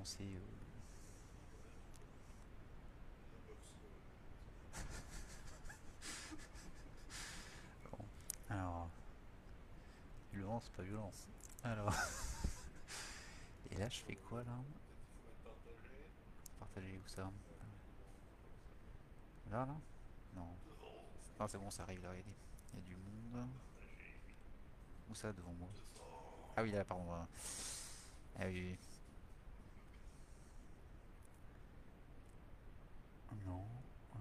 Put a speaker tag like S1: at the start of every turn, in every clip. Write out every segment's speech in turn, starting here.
S1: fiancée. euh. Bon, alors, violence, pas violence. Alors, et là, je fais quoi là? Partager où ça? Là, là? Non. Ah, c'est bon, ça arrive là. Il y a du monde. Où ça devant moi? Ah oui, là, pardon. Ah oui, oui. Non. euh,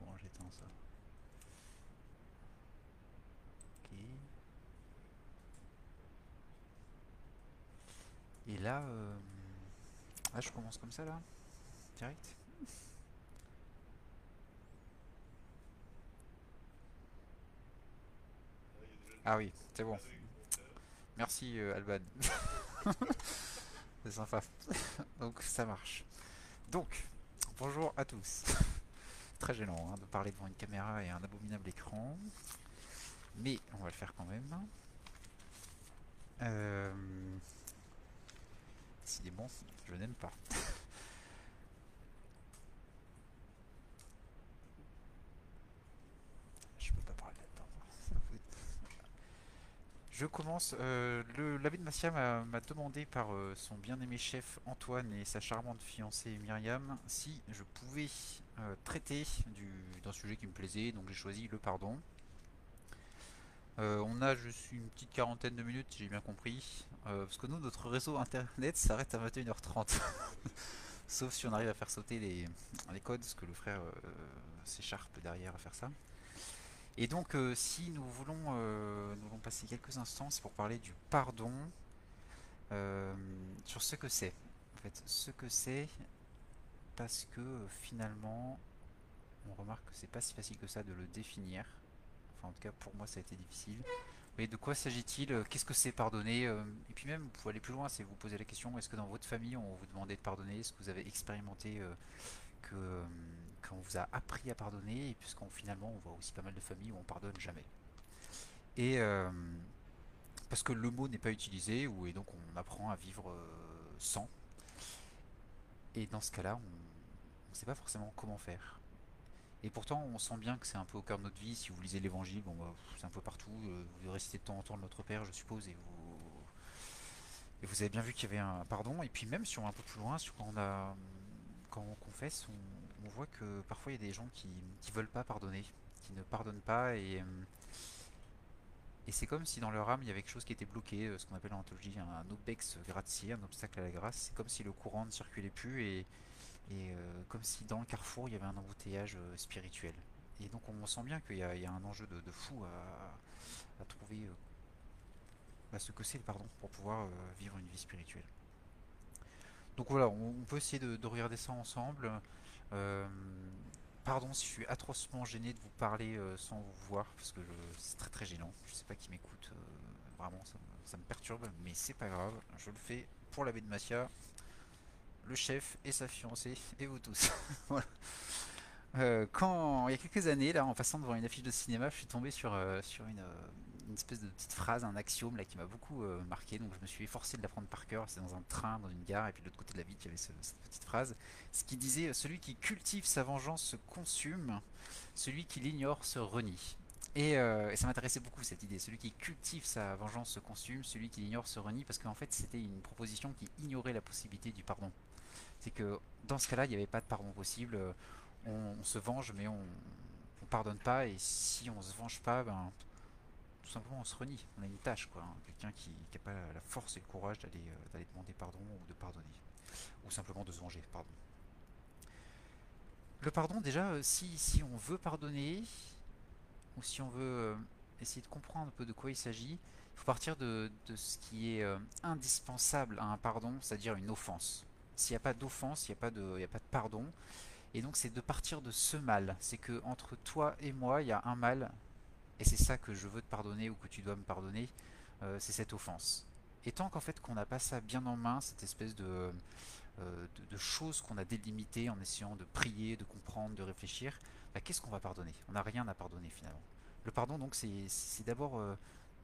S1: Bon, j'éteins ça. Ok. Et euh... ah, je commence comme ça là Direct Ah oui, c'est bon. Merci euh, Alban. c'est sympa. Donc ça marche. Donc, bonjour à tous. Très gênant hein, de parler devant une caméra et un abominable écran. Mais on va le faire quand même. Euh... Je n'aime pas. Je peux pas parler là-dedans. Je commence. Euh, l'abbé de Massia m'a m'a demandé par euh, son bien-aimé chef Antoine et sa charmante fiancée Myriam si je pouvais euh, traiter du- d'un sujet qui me plaisait, donc j'ai choisi le pardon. Euh, on a juste une petite quarantaine de minutes, j'ai bien compris, euh, parce que nous, notre réseau internet s'arrête à 21h30. Sauf si on arrive à faire sauter les, codes, parce que le frère euh, s'écharpe derrière à faire ça. Et donc, si nous voulons, nous voulons passer quelques instants, c'est pour parler du pardon, sur ce que c'est. En fait, ce que c'est, parce que finalement, on remarque que c'est pas si facile que ça de le définir. Enfin, en tout cas, pour moi, ça a été difficile. Mais de quoi s'agit-il? Qu'est-ce que c'est pardonner? Euh, Et puis même, vous pouvez aller plus loin, c'est vous poser la question, est-ce que dans votre famille, on vous demandait de pardonner? Est-ce que vous avez expérimenté euh, que euh, qu'on vous a appris à pardonner? Et puisqu'on finalement, on voit aussi pas mal de familles où on pardonne jamais. Et parce que le mot n'est pas utilisé, et donc on apprend à vivre sans. Et dans ce cas-là, on ne sait pas forcément comment faire. Et pourtant, on sent bien que c'est un peu au cœur de notre vie. Si vous lisez l'Évangile, bon, bah, c'est un peu partout. euh, Vous récitez de temps en temps le Notre Père, je suppose, et vous, et vous avez bien vu qu'il y avait un pardon. Et puis même si on va un peu plus loin, sur quand on a, quand on confesse, on, voit que parfois il y a des gens qui, qui veulent pas pardonner, qui ne pardonnent pas, et, c'est comme si dans leur âme il y avait quelque chose qui était bloqué, euh, ce qu'on appelle en théologie un obex gratiae, un obstacle à la grâce. C'est comme si le courant ne circulait plus et et euh, comme si dans le carrefour il y avait un embouteillage euh, spirituel. Et donc on sent bien qu'il y, a un enjeu de, fou à, trouver ce que c'est pardon pour pouvoir euh, vivre une vie spirituelle. Donc voilà, on, peut essayer de, de regarder ça ensemble. Pardon si je suis atrocement gêné de vous parler sans vous voir, parce que c'est très très gênant. Je sais pas qui m'écoute, vraiment ça, me- ça me perturbe, mais c'est pas grave. Je le fais pour l'abbé de Massia, le chef et sa fiancée et vous tous. Euh, quand il y a quelques années, là, en passant devant une affiche de cinéma, je suis tombé sur, euh, sur une, euh, une espèce de petite phrase, un axiome là qui m'a beaucoup marqué. Donc je me suis efforcé de l'apprendre par cœur. C'est dans un train, dans une gare, et puis de l'autre côté de la ville, il y avait ce- cette petite phrase, ce qui disait celui qui cultive sa vengeance se consume, celui qui l'ignore se renie. Et, et ça m'intéressait beaucoup cette idée. Celui qui cultive sa vengeance se consume, celui qui l'ignore se renie, parce qu'en fait c'était une proposition qui ignorait la possibilité du pardon. C'est que dans ce cas-là, il n'y avait pas de pardon possible. Euh, On, se venge, mais on, on pardonne pas. Et si on se venge pas, ben tout simplement on se renie. On a une tâche, quoi. hein. Quelqu'un qui n'a pas la force et le courage d'aller euh, demander pardon ou de pardonner, ou simplement de se venger. Pardon. Le pardon, déjà, euh, si si on veut pardonner ou si on veut euh, essayer de comprendre un peu de quoi il s'agit, il faut partir de, de ce qui est indispensable à un pardon, c'est-à-dire une offense. S'il n'y a pas d'offense, il n'y a pas de, pardon. Et donc c'est de partir de ce mal. C'est que entre toi et moi, il y a un mal, et c'est ça que je veux te pardonner ou que tu dois me pardonner, euh, c'est cette offense. Et tant qu'en fait qu'on n'a pas ça bien en main, cette espèce de, euh, de, de choses qu'on a délimitées en essayant de prier, de comprendre, de réfléchir, bah, qu'est-ce qu'on va pardonner? On n'a rien à pardonner finalement. Le pardon donc c'est c'est d'abord euh,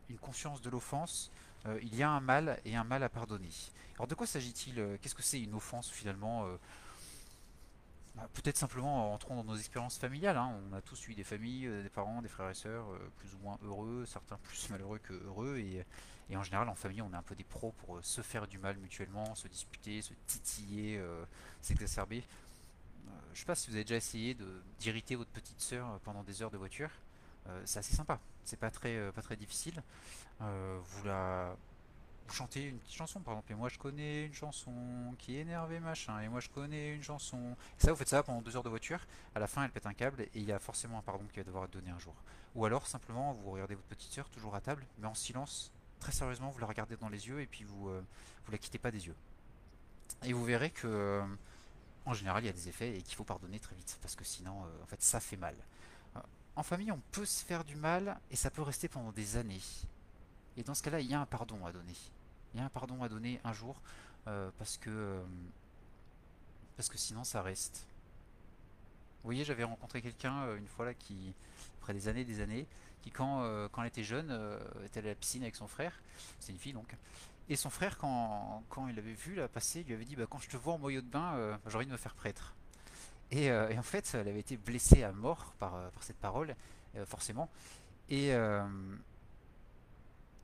S1: une conscience de l'offense, euh, il y a un mal et un mal à pardonner. Alors de quoi s'agit-il euh, Qu'est-ce que c'est une offense finalement euh, bah, Peut-être simplement en dans nos expériences familiales. hein. On a tous eu des familles, des parents, des frères et sœurs plus ou moins heureux, certains plus malheureux que heureux. Et, en général, en famille, on est un peu des pros pour se faire du mal mutuellement, se disputer, se titiller, s'exacerber. je sais pas si vous avez déjà essayé d'irriter votre petite sœur pendant des heures de voiture. C'est assez sympa. C'est pas très, très difficile. vous la chantez une petite chanson. Par exemple et moi je connais une chanson qui est énervée machin. Et moi je connais une chanson. Ça vous faites ça pendant deux heures de voiture. À la fin elle pète un câble et il y a forcément un pardon qui va devoir être donné un jour. Ou alors simplement vous regardez votre petite soeur toujours à table mais en silence très sérieusement vous la regardez dans les yeux et puis vous euh, la quittez pas des yeux. Et vous verrez que euh, en général il y a des effets et qu'il faut pardonner très vite parce que sinon euh, en fait ça fait mal en famille on peut se faire du mal et ça peut rester pendant des années et dans ce cas là il y a un pardon à donner il y a un pardon à donner un jour euh, parce que euh, parce que sinon ça reste. Vous voyez, j'avais rencontré quelqu'un euh, une fois là qui, après des années, des années, qui quand, quand elle était jeune, était à la piscine avec son frère. C'est une fille donc. Et son frère, quand, quand il l'avait vu la passer, lui avait dit bah, Quand je te vois en maillot de bain, j'ai envie de me faire prêtre. Et, et, en fait, elle avait été blessée à mort par, par cette parole, forcément. Et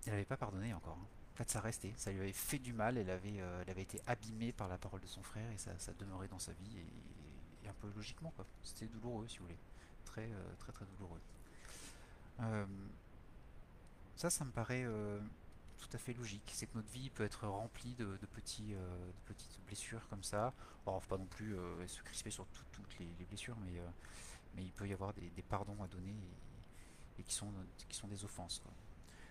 S1: elle n'avait pas pardonné encore. Hein. En fait, ça restait, ça lui avait fait du mal, elle avait, euh, elle avait été abîmée par la parole de son frère et ça, ça demeurait dans sa vie et, un peu logiquement quoi. C'était douloureux si vous voulez, très euh, très très douloureux. Euh, ça, ça me paraît tout à fait logique. C'est que notre vie peut être remplie de, petits, petites blessures comme ça. Alors, faut pas non plus se crisper sur toutes les, blessures, mais, mais il peut y avoir des, pardons à donner et, qui, sont, des offenses.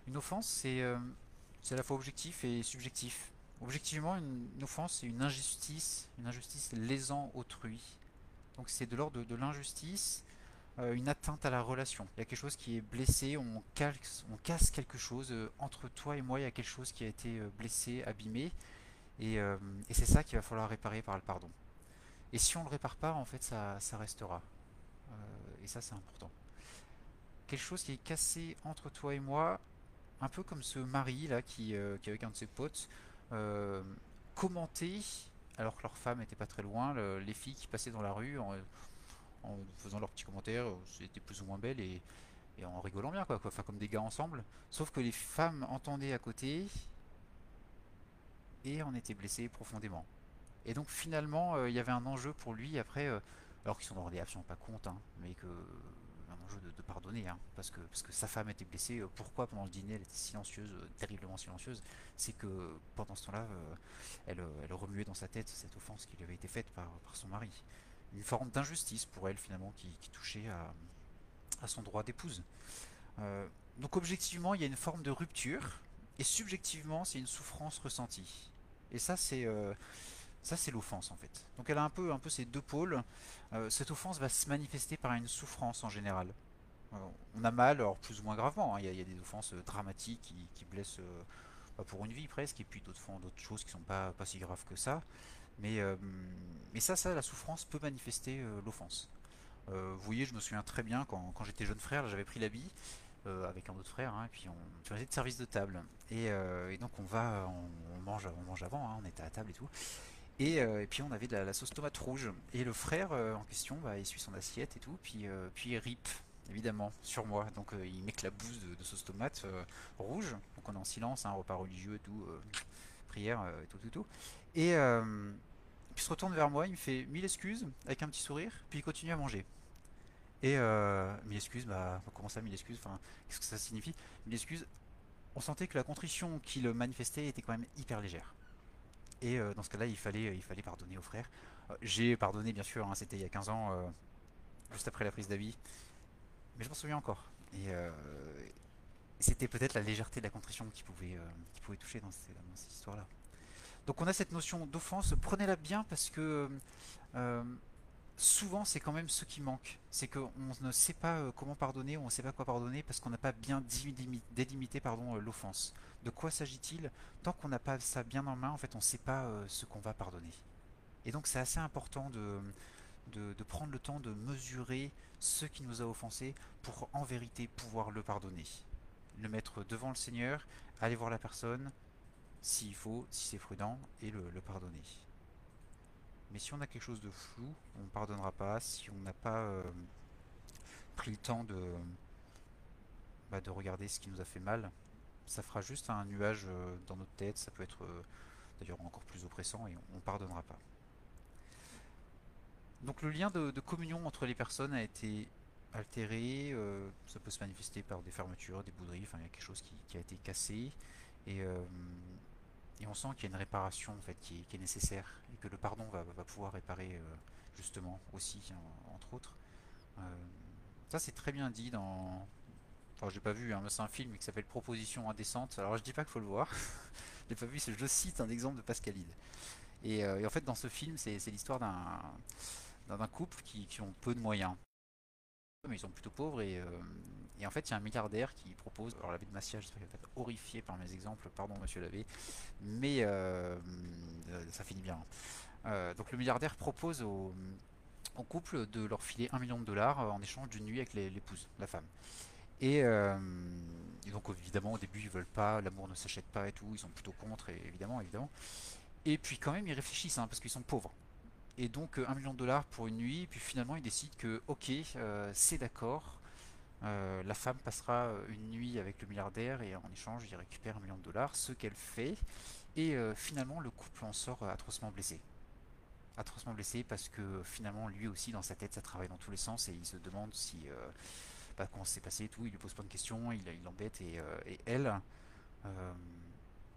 S1: Une offense, c'est à la fois objectif et subjectif. Objectivement, une, offense, c'est une injustice, une injustice lésant autrui. Donc c'est de l'ordre de, l'injustice, euh, une atteinte à la relation. Il y a quelque chose qui est blessé, on, casse quelque chose. Euh, entre toi et moi, il y a quelque chose qui a été euh, blessé, abîmé. Et, c'est ça qu'il va falloir réparer par le pardon. Et si on ne le répare pas, en fait, ça, restera. et ça, c'est important. Quelque chose qui est cassé entre toi et moi, un peu comme ce mari là qui, euh, qui avec un de ses potes euh, commentait alors que leur femme n'était pas très loin les filles qui passaient dans la rue faisant leurs petits commentaires c'était plus ou moins belle et, en rigolant bien quoi, enfin comme des gars ensemble sauf que les femmes entendaient à côté et en étaient blessées profondément et donc finalement euh, il y avait un enjeu pour lui après alors qu'ils sont dans des absolument pas compte hein, mais que de, pardonner, hein, parce, que, parce que sa femme était blessée. Euh, pourquoi pendant le dîner elle était silencieuse, euh, terriblement silencieuse? C'est que pendant ce temps-là, euh, elle, elle, remuait dans sa tête cette offense qui lui avait été faite par, par son mari. Une forme d'injustice pour elle finalement qui, touchait à, son droit d'épouse. donc objectivement, il y a une forme de rupture, et subjectivement, c'est une souffrance ressentie. Et ça, c'est ça, c'est l'offense en fait. Donc elle a un peu, un peu ces deux pôles. Euh, cette offense va se manifester par une souffrance en général. Euh, on a mal, alors plus ou moins gravement. Hein. Il, y a, des offenses euh, dramatiques qui, blessent pour une vie presque, et puis d'autres d'autres choses qui sont pas, pas si graves que ça. Mais, mais ça, ça, la souffrance peut manifester l'offense. vous voyez, je me souviens très bien quand, j'étais jeune frère, j'avais pris l'habit avec un autre frère, hein, et puis on faisait de service de table. Et, donc on va, on, mange, on mange avant, hein, on était à table et tout. Euh, et, puis on avait de la, sauce tomate rouge. Et le frère euh, en question, bah, il suit son assiette et tout, puis, euh, puis il rip, évidemment, sur moi. Donc il met que la bouse de, sauce tomate rouge. Donc on est en silence, un hein, repas religieux et tout, prière et tout, tout, tout. Et il se retourne vers moi, il me fait mille excuses, avec un petit sourire, puis il continue à manger. Et mille excuses, bah comment ça mille excuses Enfin, qu'est-ce que ça signifie? Mille excuses. On sentait que la contrition qu'il manifestait était quand même hyper légère. Et euh, dans ce cas-là, il fallait, il fallait pardonner au frère. Euh, j'ai pardonné, bien sûr, hein, c'était il y a 15 ans, euh, juste après la prise d'avis. Mais je m'en souviens encore. Et c'était peut-être la légèreté de la contrition qui pouvait, qui pouvait toucher dans, cette histoire-là. Donc on a cette notion d'offense, prenez-la bien parce que souvent c'est quand même ce qui manque. C'est qu'on ne sait pas comment pardonner, on ne sait pas quoi pardonner parce qu'on n'a pas bien délimité l'offense. De quoi s'agit-il? Tant qu'on n'a pas ça bien en main, en fait, on ne sait pas euh, ce qu'on va pardonner. Et donc c'est assez important de, de, prendre le temps de mesurer ce qui nous a offensé pour en vérité pouvoir le pardonner. le mettre devant le Seigneur, aller voir la personne, s'il faut, si c'est prudent, et le, pardonner. Mais si on a quelque chose de flou, on ne pardonnera pas. Si on n'a pas euh, pris le temps de, bah, de regarder ce qui nous a fait mal, ça fera juste un nuage euh, dans notre tête. Ça peut être euh, d'ailleurs encore plus oppressant et on ne pardonnera pas. Donc le lien de, communion entre les personnes a été altéré. ça peut se manifester par des fermetures, des bouderies. Enfin, il y a quelque chose qui, a été cassé. Et et on sent qu'il y a une réparation en fait qui est, nécessaire et que le pardon va, pouvoir réparer euh, justement aussi entre autres. Euh, ça c'est très bien dit dans. Enfin j'ai pas vu, hein, c'est un film qui s'appelle Proposition indécente. Alors je dis pas qu'il faut le voir. j'ai pas vu, je cite un exemple de Pascalide. Et, euh, en fait dans ce film c'est l'histoire d'un couple qui, qui, ont peu de moyens mais ils sont plutôt pauvres et, et en fait, il y a un milliardaire qui propose. Alors, l'abbé de Massia, je suis horrifié par mes exemples, pardon, monsieur l'abbé, mais euh, euh, ça finit bien. Euh, donc, le milliardaire propose au, couple de leur filer un million de dollars en échange d'une nuit avec l'épouse, la femme. Et, donc, évidemment, au début, ils veulent pas, l'amour ne s'achète pas et tout, ils sont plutôt contre, évidemment, évidemment. Et puis, quand même, ils réfléchissent, hein, parce qu'ils sont pauvres. Et donc, un million de dollars pour une nuit, puis finalement, ils décident que, ok, c'est d'accord euh, la femme passera euh, une nuit avec le milliardaire et en échange il récupère un million de dollars, ce qu'elle fait. Et euh, finalement le couple en sort atrocement blessé. Atrocement blessé parce que finalement lui aussi dans sa tête ça travaille dans tous les sens et il se demande si bah, comment s'est passé et tout, il lui pose plein de questions, il l'embête et, et, elle,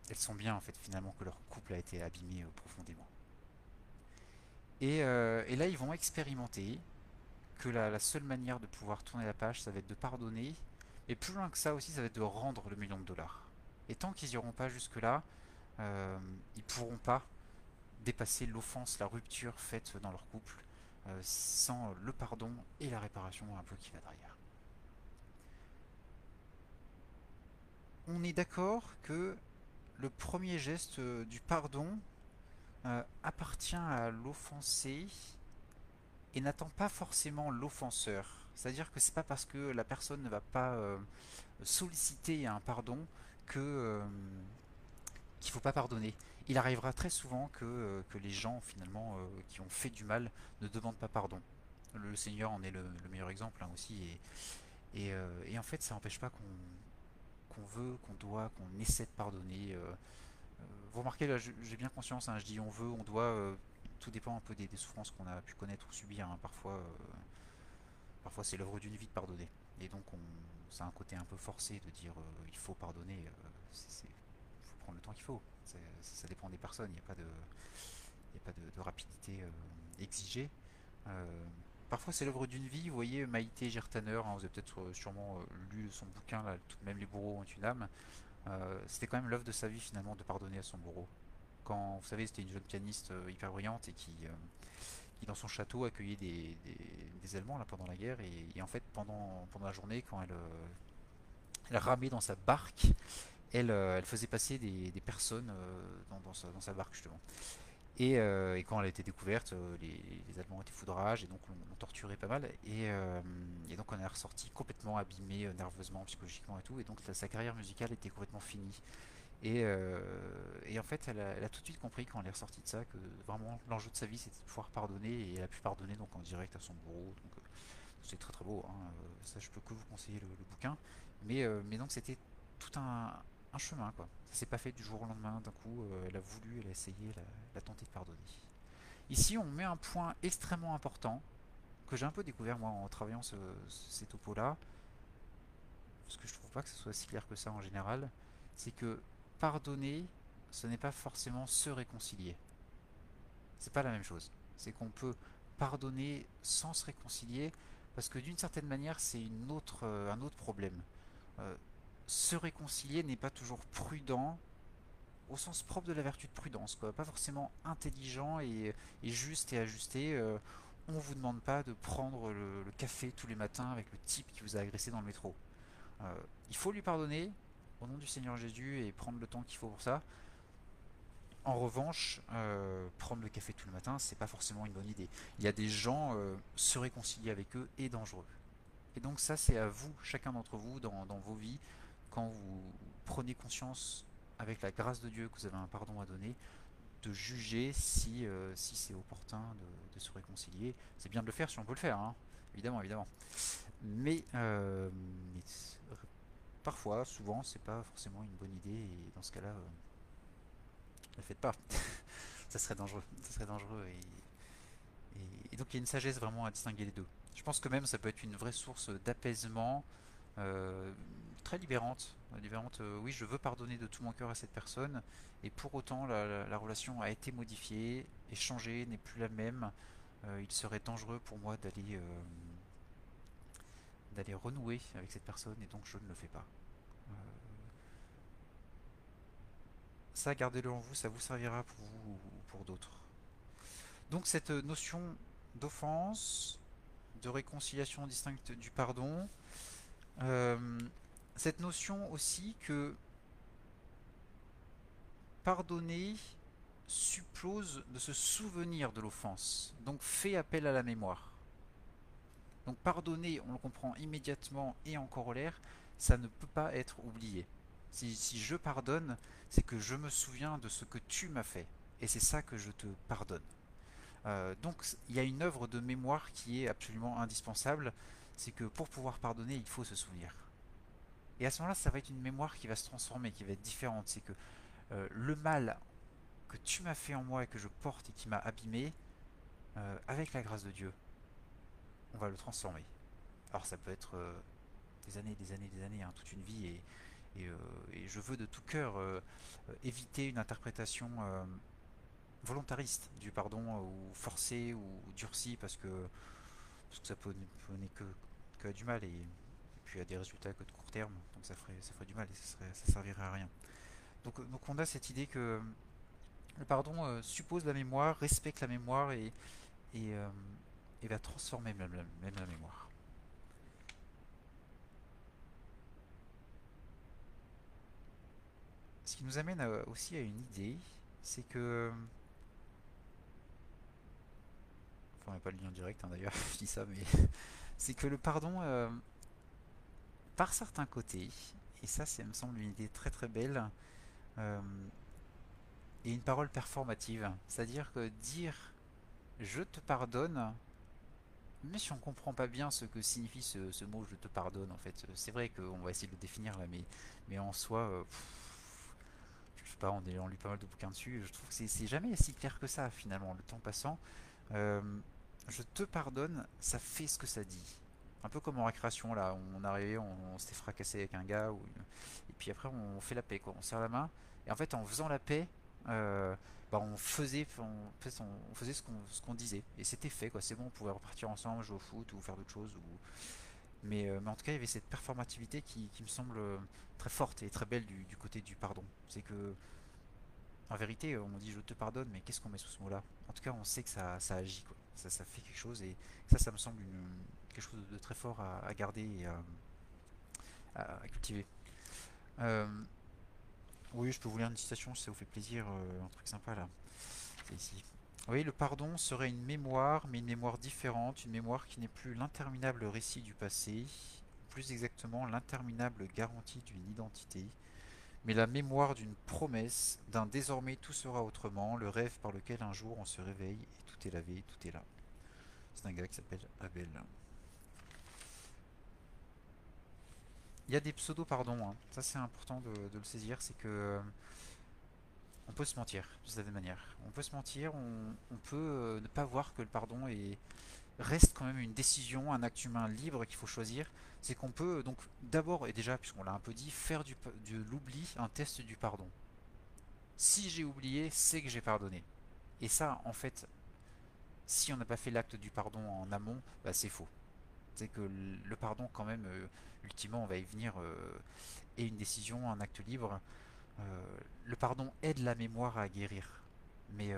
S1: elles sont bien en fait finalement que leur couple a été abîmé profondément. Et, et là ils vont expérimenter que la, seule manière de pouvoir tourner la page, ça va être de pardonner. Et plus loin que ça aussi, ça va être de rendre le million de dollars. Et tant qu'ils n'iront pas jusque-là, euh, ils pourront pas dépasser l'offense, la rupture faite dans leur couple, euh, sans le pardon et la réparation un peu qui va derrière. On est d'accord que le premier geste euh, du pardon euh, appartient à l'offensé et n'attend pas forcément l'offenseur. C'est-à-dire que c'est pas parce que la personne ne va pas euh, solliciter un pardon que euh, qu'il faut pas pardonner. Il arrivera très souvent que, euh, que les gens finalement qui ont fait du mal ne demandent pas pardon. Le Seigneur en est le, meilleur exemple hein, aussi et, et, en fait ça n'empêche pas qu'on qu'on veut, qu'on doit, qu'on essaie de pardonner. Vous remarquez là, j'ai bien conscience, hein, je dis on veut, on doit tout dépend un peu des, souffrances qu'on a pu connaître ou subir. Hein. Parfois, euh, parfois c'est l'œuvre d'une vie de pardonner. Et donc, on, ça a un côté un peu forcé de dire euh, il faut pardonner. Il euh, faut prendre le temps qu'il faut. Ça dépend des personnes. Il n'y a pas de, de, rapidité exigée. Parfois c'est l'œuvre d'une vie, vous voyez Maïté Gertaner, hein, vous avez peut-être sûrement lu son bouquin, là, tout, même les bourreaux ont une âme. C'était quand même l'œuvre de sa vie finalement de pardonner à son bourreau quand, vous savez, c'était une jeune pianiste euh, hyper brillante et qui, euh, qui dans son château accueillait des, des, Allemands là, pendant la guerre. Et, en fait, pendant, pendant la journée, quand elle, euh, ramait dans sa barque, elle, elle faisait passer des, des personnes dans, dans, sa, dans, sa, barque justement. Et, et, quand elle a été découverte, les, les Allemands étaient foudrage et donc on, torturait pas mal. Et, et, donc on est ressorti complètement abîmé nerveusement, psychologiquement et tout. Et donc sa carrière musicale était complètement finie. Euh, et, en fait, elle a, tout de suite compris quand elle est ressortie de ça que vraiment l'enjeu de sa vie c'était de pouvoir pardonner et elle a pu pardonner donc en direct à son bourreau. Donc euh, c'est très très beau. Hein. Euh, ça, je peux que vous conseiller le, bouquin. Mais donc c'était tout un, chemin quoi. Ça s'est pas fait du jour au lendemain. D'un coup, elle a voulu, elle a essayé, elle a, de pardonner. Ici, on met un point extrêmement important que j'ai un peu découvert moi en travaillant ce, ces topos là. Parce que je trouve pas que ce soit si clair que ça en général. C'est que pardonner, ce n'est pas forcément se réconcilier. C'est pas la même chose. C'est qu'on peut pardonner sans se réconcilier, parce que d'une certaine manière, c'est une autre, euh, un autre problème. Euh, se réconcilier n'est pas toujours prudent au sens propre de la vertu de prudence, quoi. Pas forcément intelligent et, juste et ajusté. Euh, on vous demande pas de prendre le, café tous les matins avec le type qui vous a agressé dans le métro. il faut lui pardonner, au nom du Seigneur Jésus et prendre le temps qu'il faut pour ça. En revanche, euh, prendre le café tout le matin, c'est pas forcément une bonne idée. Il y a des gens, euh, se réconcilier avec eux est dangereux. Et donc ça, c'est à vous, chacun d'entre vous, dans, vos vies, quand vous prenez conscience avec la grâce de Dieu que vous avez un pardon à donner, de juger si, euh, si c'est opportun de, se réconcilier. C'est bien de le faire si on peut le faire, hein. évidemment, évidemment. Mais, euh, parfois, souvent, c'est pas forcément une bonne idée et dans ce cas-là, ne le faites pas. ça serait dangereux. Ça serait dangereux et, donc il y a une sagesse vraiment à distinguer les deux. Je pense que même ça peut être une vraie source d'apaisement, euh, très libérante. libérante euh, oui, je veux pardonner de tout mon cœur à cette personne, et pour autant la, relation a été modifiée, et changée, n'est plus la même. Euh, il serait dangereux pour moi d'aller d'aller renouer avec cette personne, et donc je ne le fais pas. ça, gardez-le en vous, ça vous servira pour vous ou pour d'autres. Donc cette notion d'offense, de réconciliation distincte du pardon, euh, cette notion aussi que pardonner suppose de se souvenir de l'offense, donc fait appel à la mémoire. Donc pardonner, on le comprend immédiatement et en corollaire, ça ne peut pas être oublié. Si, je pardonne, c'est que je me souviens de ce que tu m'as fait. Et c'est ça que je te pardonne. Euh, donc il y a une œuvre de mémoire qui est absolument indispensable. C'est que pour pouvoir pardonner, il faut se souvenir. Et à ce moment-là, ça va être une mémoire qui va se transformer, qui va être différente. C'est que euh, le mal que tu m'as fait en moi et que je porte et qui m'a abîmé, euh, avec la grâce de Dieu, on va le transformer. Alors ça peut être des années, des années, des années, hein, toute une vie. Et, euh, je veux de tout cœur euh, éviter une interprétation euh, volontariste du pardon ou forcé ou durci parce que, parce que ça peut n'est que, que du mal et, à des résultats que de court terme donc ça ferait, ça ferait du mal et ça, serait, ça servirait à rien. Donc, donc on a cette idée que le pardon suppose la mémoire respecte la mémoire et, et, et va transformer même la mémoire. Ce qui nous amène aussi à une idée, c'est que... Enfin, on n'a pas le lien direct hein, d'ailleurs, je dis ça, mais... c'est que le pardon, euh, par certains côtés, et ça, ça me semble une idée très très belle, euh, et une parole performative. C'est-à-dire que dire « je te pardonne », mais si on comprend pas bien ce que signifie ce, mot « je te pardonne », en fait, c'est vrai qu'on va essayer de le définir là, mais, mais en soi... Euh, pas, on, est, on lit pas mal de bouquins dessus, je trouve que c'est jamais si clair que ça finalement, le temps passant. Euh, je te pardonne, ça fait ce que ça dit. Un peu comme en récréation, là, on arrivait, on, s'était fracassé avec un gars, et puis après on fait la paix, quoi. on serre la main, et en fait en faisant la paix, euh, bah, on faisait, on, faisait ce qu'on disait, et c'était fait, quoi. c'est bon, on pouvait repartir ensemble, jouer au foot, ou faire d'autres choses, mais, euh, mais, en tout cas il y avait cette performativité qui, me semble très forte et très belle du, côté du pardon. C'est que en vérité, on dit je te pardonne, mais qu'est-ce qu'on met sous ce mot-là? En tout cas, on sait que ça, agit, quoi. Ça, ça, fait quelque chose, et ça, ça me semble une, quelque chose de très fort à, garder et à, cultiver. Euh, oui, je peux vous lire une citation si ça vous fait plaisir, euh, un truc sympa là. C'est ici. Oui, le pardon serait une mémoire, mais une mémoire différente, une mémoire qui n'est plus l'interminable récit du passé, plus exactement l'interminable garantie d'une identité, mais la mémoire d'une promesse, d'un désormais tout sera autrement, le rêve par lequel un jour on se réveille et tout est lavé, tout est là. C'est un gars qui s'appelle Abel. Il y a des pseudo-pardons, hein. ça c'est important de, le saisir, c'est que euh, on peut se mentir de cette manière. On peut se mentir, on, peut euh, ne pas voir que le pardon est, reste quand même une décision, un acte humain libre qu'il faut choisir c'est qu'on peut donc d'abord, et déjà puisqu'on l'a un peu dit, faire du, de l'oubli un test du pardon. Si j'ai oublié, c'est que j'ai pardonné. Et ça, en fait, si on n'a pas fait l'acte du pardon en amont, bah, c'est faux. C'est que le pardon, quand même, euh, ultimement, on va y venir, euh, est une décision, un acte libre. Euh, le pardon aide la mémoire à guérir. Mais,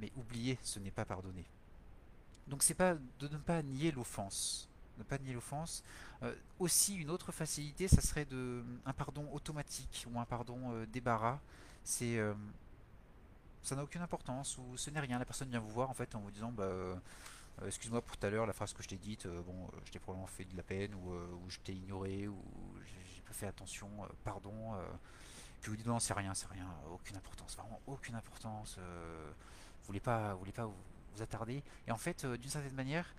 S1: mais oublier, ce n'est pas pardonner. Donc c'est pas de ne pas nier l'offense ne pas nier l'offense. Aussi, une autre facilité, ça serait de, un pardon automatique ou un pardon débarras. C'est, ça n'a aucune importance ou ce n'est rien. La personne vient vous voir en fait en vous disant bah, excuse-moi pour tout à l'heure la phrase que je t'ai dite. bon, je t'ai probablement fait de la peine ou, je t'ai ignoré ou fais attention, pardon. puis vous dites non, c'est rien, c'est rien, aucune importance, vraiment aucune importance. vous voulez pas, vous voulez pas vous, attarder. Et en fait, d'une certaine manière,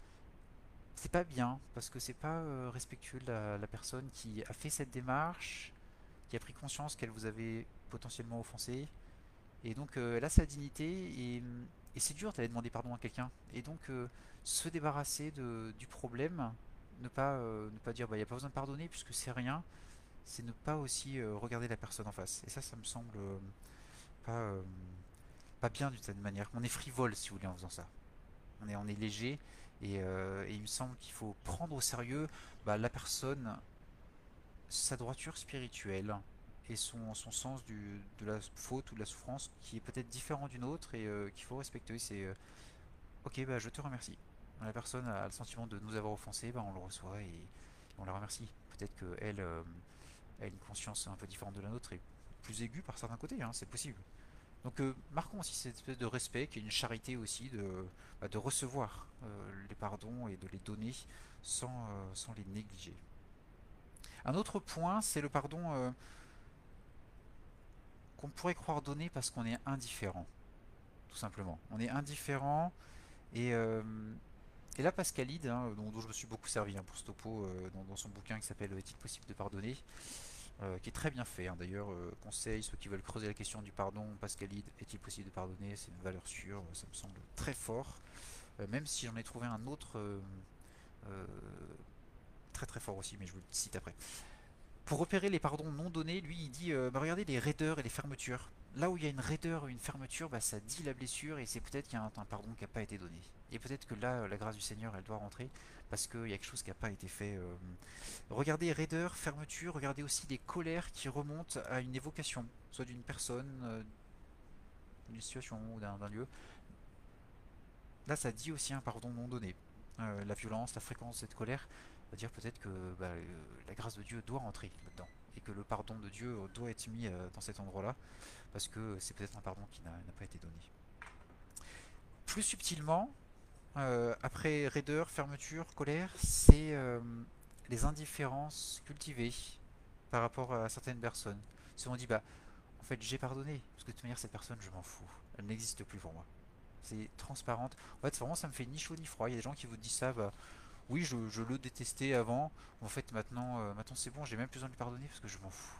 S1: c'est pas bien parce que c'est pas respectueux de la, personne qui a fait cette démarche, qui a pris conscience qu'elle vous avait potentiellement offensé. Et donc elle a sa dignité et, c'est dur d'aller demander pardon à quelqu'un. Et donc se débarrasser de, du problème, ne pas, euh, ne pas dire bah il n'y a pas besoin de pardonner puisque c'est rien, c'est ne pas aussi euh, regarder la personne en face. Et ça, ça me semble euh, pas, pas bien d'une certaine manière. On est frivole si vous voulez en faisant ça. On est, on est léger et, il me semble qu'il faut prendre au sérieux bah, la personne, sa droiture spirituelle et son, sens du, de la faute ou de la souffrance qui est peut-être différent d'une autre et qu'il faut respecter. C'est ok, bah, je te remercie la personne a le sentiment de nous avoir offensé, ben on le reçoit et on la remercie. Peut-être qu'elle euh, a une conscience un peu différente de la nôtre et plus aiguë par certains côtés, hein, c'est possible. Donc euh, marquons aussi cette espèce de respect, qui est une charité aussi, de, bah, de recevoir euh, les pardons et de les donner sans, sans les négliger. Un autre point, c'est le pardon qu'on pourrait croire donner parce qu'on est indifférent, tout simplement. On est indifférent et et là, Pascalide, hein, dont, je me suis beaucoup servi hein, pour ce topo euh, dans, son bouquin qui s'appelle Est-il possible de pardonner euh, qui est très bien fait. Hein. D'ailleurs, euh, conseil, ceux qui veulent creuser la question du pardon, Pascalide, est-il possible de pardonner C'est une valeur sûre, ça me semble très fort. même si j'en ai trouvé un autre très très fort aussi, mais je vous le cite après. Pour repérer les pardons non donnés, lui il dit bah, regardez les raideurs et les fermetures là où il y a une raideur ou une fermeture, bah, ça dit la blessure et c'est peut-être qu'il y a un, pardon qui n'a pas été donné. Et peut-être que là, la grâce du Seigneur, elle doit rentrer parce qu'il y a quelque chose qui n'a pas été fait. Euh. Regardez raideur, fermeture, regardez aussi des colères qui remontent à une évocation, soit d'une personne, euh, d'une situation ou d'un lieu. Là, ça dit aussi un pardon non donné. Euh, la violence, la fréquence de cette colère, va dire peut-être que bah, la grâce de Dieu doit rentrer là-dedans et que le pardon de Dieu doit être mis dans cet endroit-là parce que c'est peut-être un pardon qui n'a pas été donné. Plus subtilement, euh, après raideur, fermeture, colère, c'est euh, les indifférences cultivées par rapport à certaines personnes. Si on dit, bah, en fait, j'ai pardonné, parce que de toute manière, cette personne, je m'en fous. Elle n'existe plus pour moi. C'est transparente. En fait, vraiment, ça me fait ni chaud ni froid. Il y a des gens qui vous disent ça, bah, oui, je, le détestais avant. En fait, maintenant, euh, maintenant c'est bon, j'ai même plus besoin de lui pardonner parce que je m'en fous.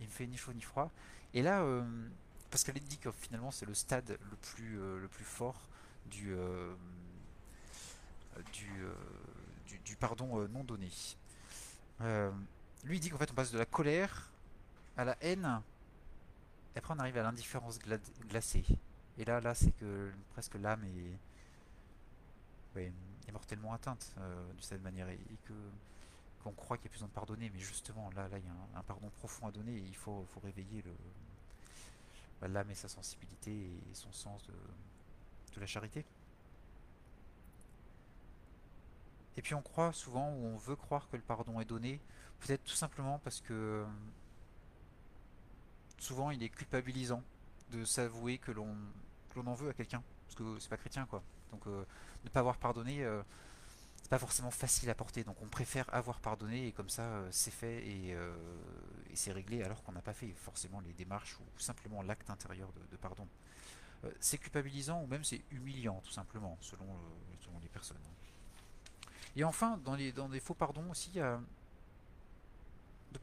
S1: Il me fait ni chaud ni froid. Et là, euh, Pascal dit que finalement c'est le stade le plus, euh, fort du, euh, pardon non donné. lui dit qu'en fait on passe de la colère à la haine, et après on arrive à l'indifférence glacée. Et là, là c'est que presque l'âme est, mortellement atteinte de cette manière et, que qu'on croit qu'il y a besoin de pardonner, mais justement là, là il y a un, pardon profond à donner et il faut, faut réveiller le, bah, l'âme et sa sensibilité et son sens de, la charité. Et puis on croit souvent, ou on veut croire que le pardon est donné, peut-être tout simplement parce que souvent il est culpabilisant de s'avouer que l'on en veut à quelqu'un, parce que c'est pas chrétien quoi. Donc euh, ne pas avoir pardonné, euh, pas forcément facile à porter. Donc on préfère avoir pardonné et comme ça euh, c'est fait euh, et, c'est réglé alors qu'on n'a pas fait forcément les démarches ou simplement l'acte intérieur de, pardon. Euh, c'est culpabilisant ou même c'est humiliant tout simplement selon, les personnes. Et enfin, dans les, dans faux pardons aussi, de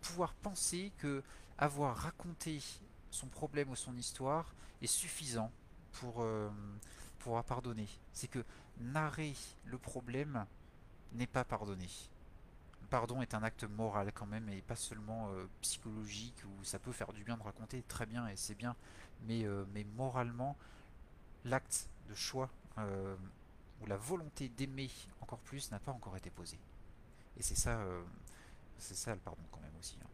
S1: pouvoir penser que avoir raconté son problème ou son histoire est suffisant pour pouvoir pardonner. C'est que narrer le problème n'est pas pardonné. Le pardon est un acte moral quand même et pas seulement euh, psychologique où ça peut faire du bien de raconter très bien et c'est bien, mais, euh, mais moralement l'acte de choix euh, ou la volonté d'aimer encore plus n'a pas encore été posé. Et c'est ça, c'est ça le pardon quand même aussi. Hein.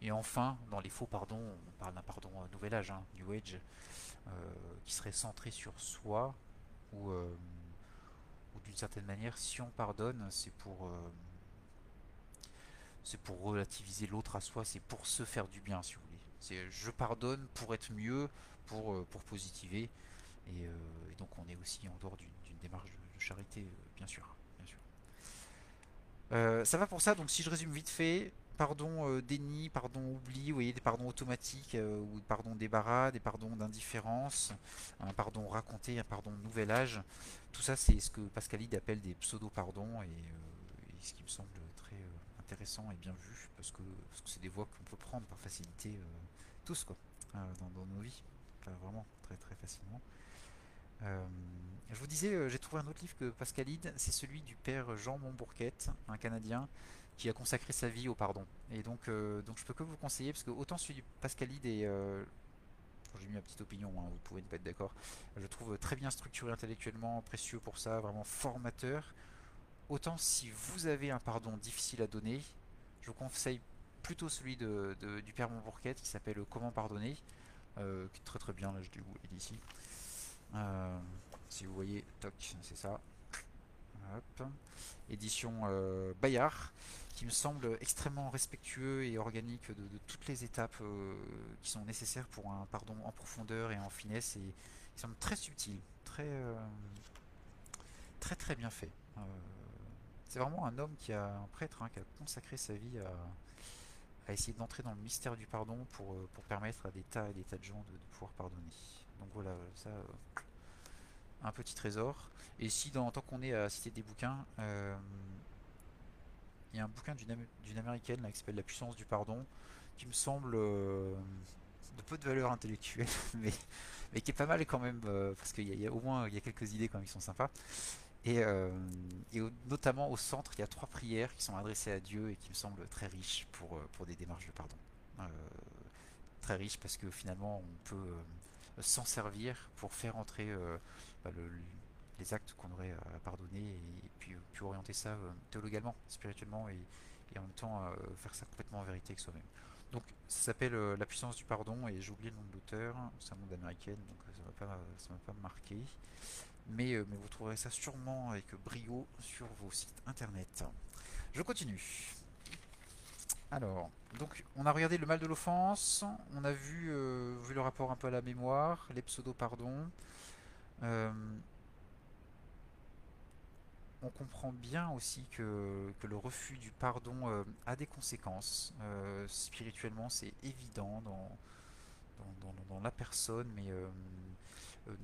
S1: Et enfin, dans les faux pardons, on parle d'un pardon nouvel âge, hein, New Age, qui serait centré sur soi ou d'une certaine manière, si on pardonne, c'est pour, euh, c'est pour relativiser l'autre à soi, c'est pour se faire du bien, si vous voulez. C'est je pardonne pour être mieux, pour, euh, positiver. Euh, et, donc on est aussi en dehors d'une démarche de, charité, bien sûr. Bien sûr. ça va pour ça, donc si je résume vite fait, pardons déni, pardon oubli, vous voyez, des pardons automatiques, ou pardon débarras, des pardons d'indifférence, un pardon raconté, un pardon nouvel âge. Tout ça, c'est ce que Pascalide appelle des pseudo-pardons, et, ce qui me semble très intéressant et bien vu, parce que c'est des voies qu'on peut prendre par facilité tous, quoi, dans, nos vies, vraiment très très facilement. je vous disais, j'ai trouvé un autre livre que Pascalide, c'est celui du père Jean Montbourquette, un Canadien, qui a consacré sa vie au pardon. Et donc, euh, donc je peux que vous conseiller, parce que autant celui du Pascalide et... Euh, j'ai mis ma petite opinion, hein, vous pouvez ne pas être d'accord. Je trouve très bien structuré intellectuellement, précieux pour ça, vraiment formateur. Autant si vous avez un pardon difficile à donner, je vous conseille plutôt celui de, du Père Montbourquette qui s'appelle Comment pardonner, euh, qui est très très bien, là je dis où il est ici. si vous voyez, toc, c'est ça. Édition Bayard me semble extrêmement respectueux et organique de, toutes les étapes euh, qui sont nécessaires pour un pardon en profondeur et en finesse. Et il semble très subtil, très euh, très très bien fait. Euh, c'est vraiment un homme qui a un prêtre hein, qui a consacré sa vie à, essayer d'entrer dans le mystère du pardon pour, pour permettre à des tas et des tas de gens de, pouvoir pardonner. Donc voilà, ça un petit trésor. Et si dans tant qu'on est à citer des bouquins, il y a un bouquin d'une américaine qui s'appelle La puissance du pardon, qui me semble euh, de peu de valeur intellectuelle, mais, mais qui est pas mal quand même, euh, parce qu'il y, a au moins il y a quelques idées quand même qui sont sympas. Et, euh, notamment au centre, il y a trois prières qui sont adressées à Dieu et qui me semblent très riches pour, pour des démarches de pardon. très riches parce que finalement on peut s'en servir pour faire entrer bah, le, les actes qu'on aurait à pardonner et puis, puis orienter ça euh, théologalement, spirituellement et, en même temps euh, faire ça complètement en vérité avec soi-même. Donc ça s'appelle euh, La puissance du pardon et j'ai oublié le nom de l'auteur, c'est un nom d'américaine donc ça ne va, pas marqué. Mais, mais vous trouverez ça sûrement avec brio sur vos sites internet. Je continue. Alors, donc on a regardé le mal de l'offense, on a vu, vu le rapport un peu à la mémoire, les pseudo-pardons. On comprend bien aussi que, le refus du pardon euh, a des conséquences. Euh, spirituellement, c'est évident dans, la personne, mais euh,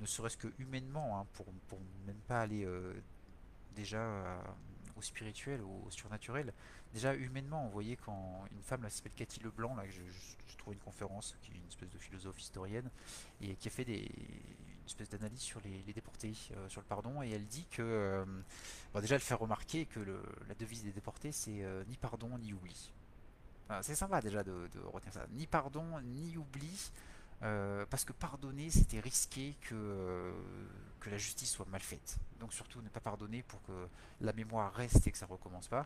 S1: ne serait-ce que humainement, hein, pour, même pas aller déjà au spirituel, au, surnaturel. Déjà humainement, vous voyez quand une femme, là, s'appelle Cathy Leblanc, là, je, trouve une conférence, qui est une espèce de philosophe historienne, et qui a fait des, espèce d'analyse sur les, déportés, euh, sur le pardon, et elle dit que, euh, déjà elle fait remarquer que la devise des déportés c'est euh, ni pardon ni oubli. c'est sympa déjà de, retenir ça, ni pardon ni oubli, parce que pardonner c'était risquer que, que la justice soit mal faite. Donc surtout ne pas pardonner pour que la mémoire reste et que ça recommence pas.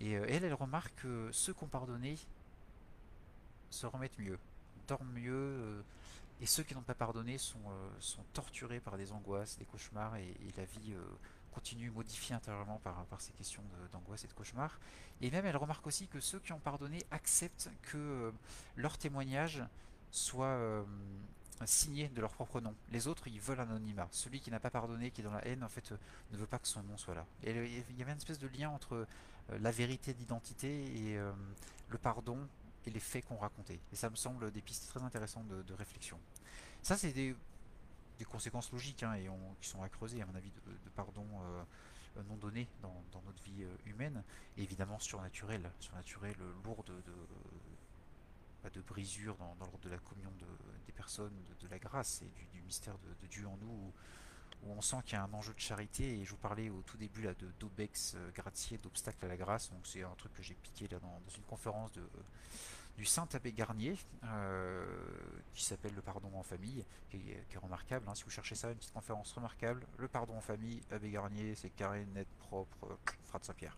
S1: Et elle, elle remarque que ceux qui ont pardonné se remettent mieux, dorment mieux, et ceux qui n'ont pas pardonné sont, euh, sont, torturés par des angoisses, des cauchemars, et, la vie euh, continue modifiée intérieurement par, ces questions d'angoisse et de cauchemars. Et même elle remarque aussi que ceux qui ont pardonné acceptent que euh, leur témoignage soit signé de leur propre nom. Les autres, ils veulent anonymat. Celui qui n'a pas pardonné, qui est dans la haine, en fait, ne veut pas que son nom soit là. Et il y avait une espèce de lien entre la vérité d'identité et le pardon et les faits qu'on racontait. Et ça me semble des pistes très intéressantes de, réflexion. Ça, c'est des, conséquences logiques hein, et qui sont à creuser, à mon avis, de, pardon euh, non donné dans, notre vie euh, humaine, et évidemment surnaturel, surnaturel lourd de, de, bah, de brisure dans, l'ordre de la communion des personnes, de, la grâce et du, mystère de, Dieu en nous, on sent qu'il y a un enjeu de charité, et je vous parlais au tout début là, de d'Obex euh, gratier, d'obstacle à la grâce, donc c'est un truc que j'ai piqué là dans, une conférence de du Saint Abbé Garnier, euh, qui s'appelle Le Pardon en famille, qui est, remarquable. Hein. si vous cherchez ça, une petite conférence remarquable. Le Pardon en famille, Abbé Garnier, c'est carré, net, propre, euh, de Saint-Pierre.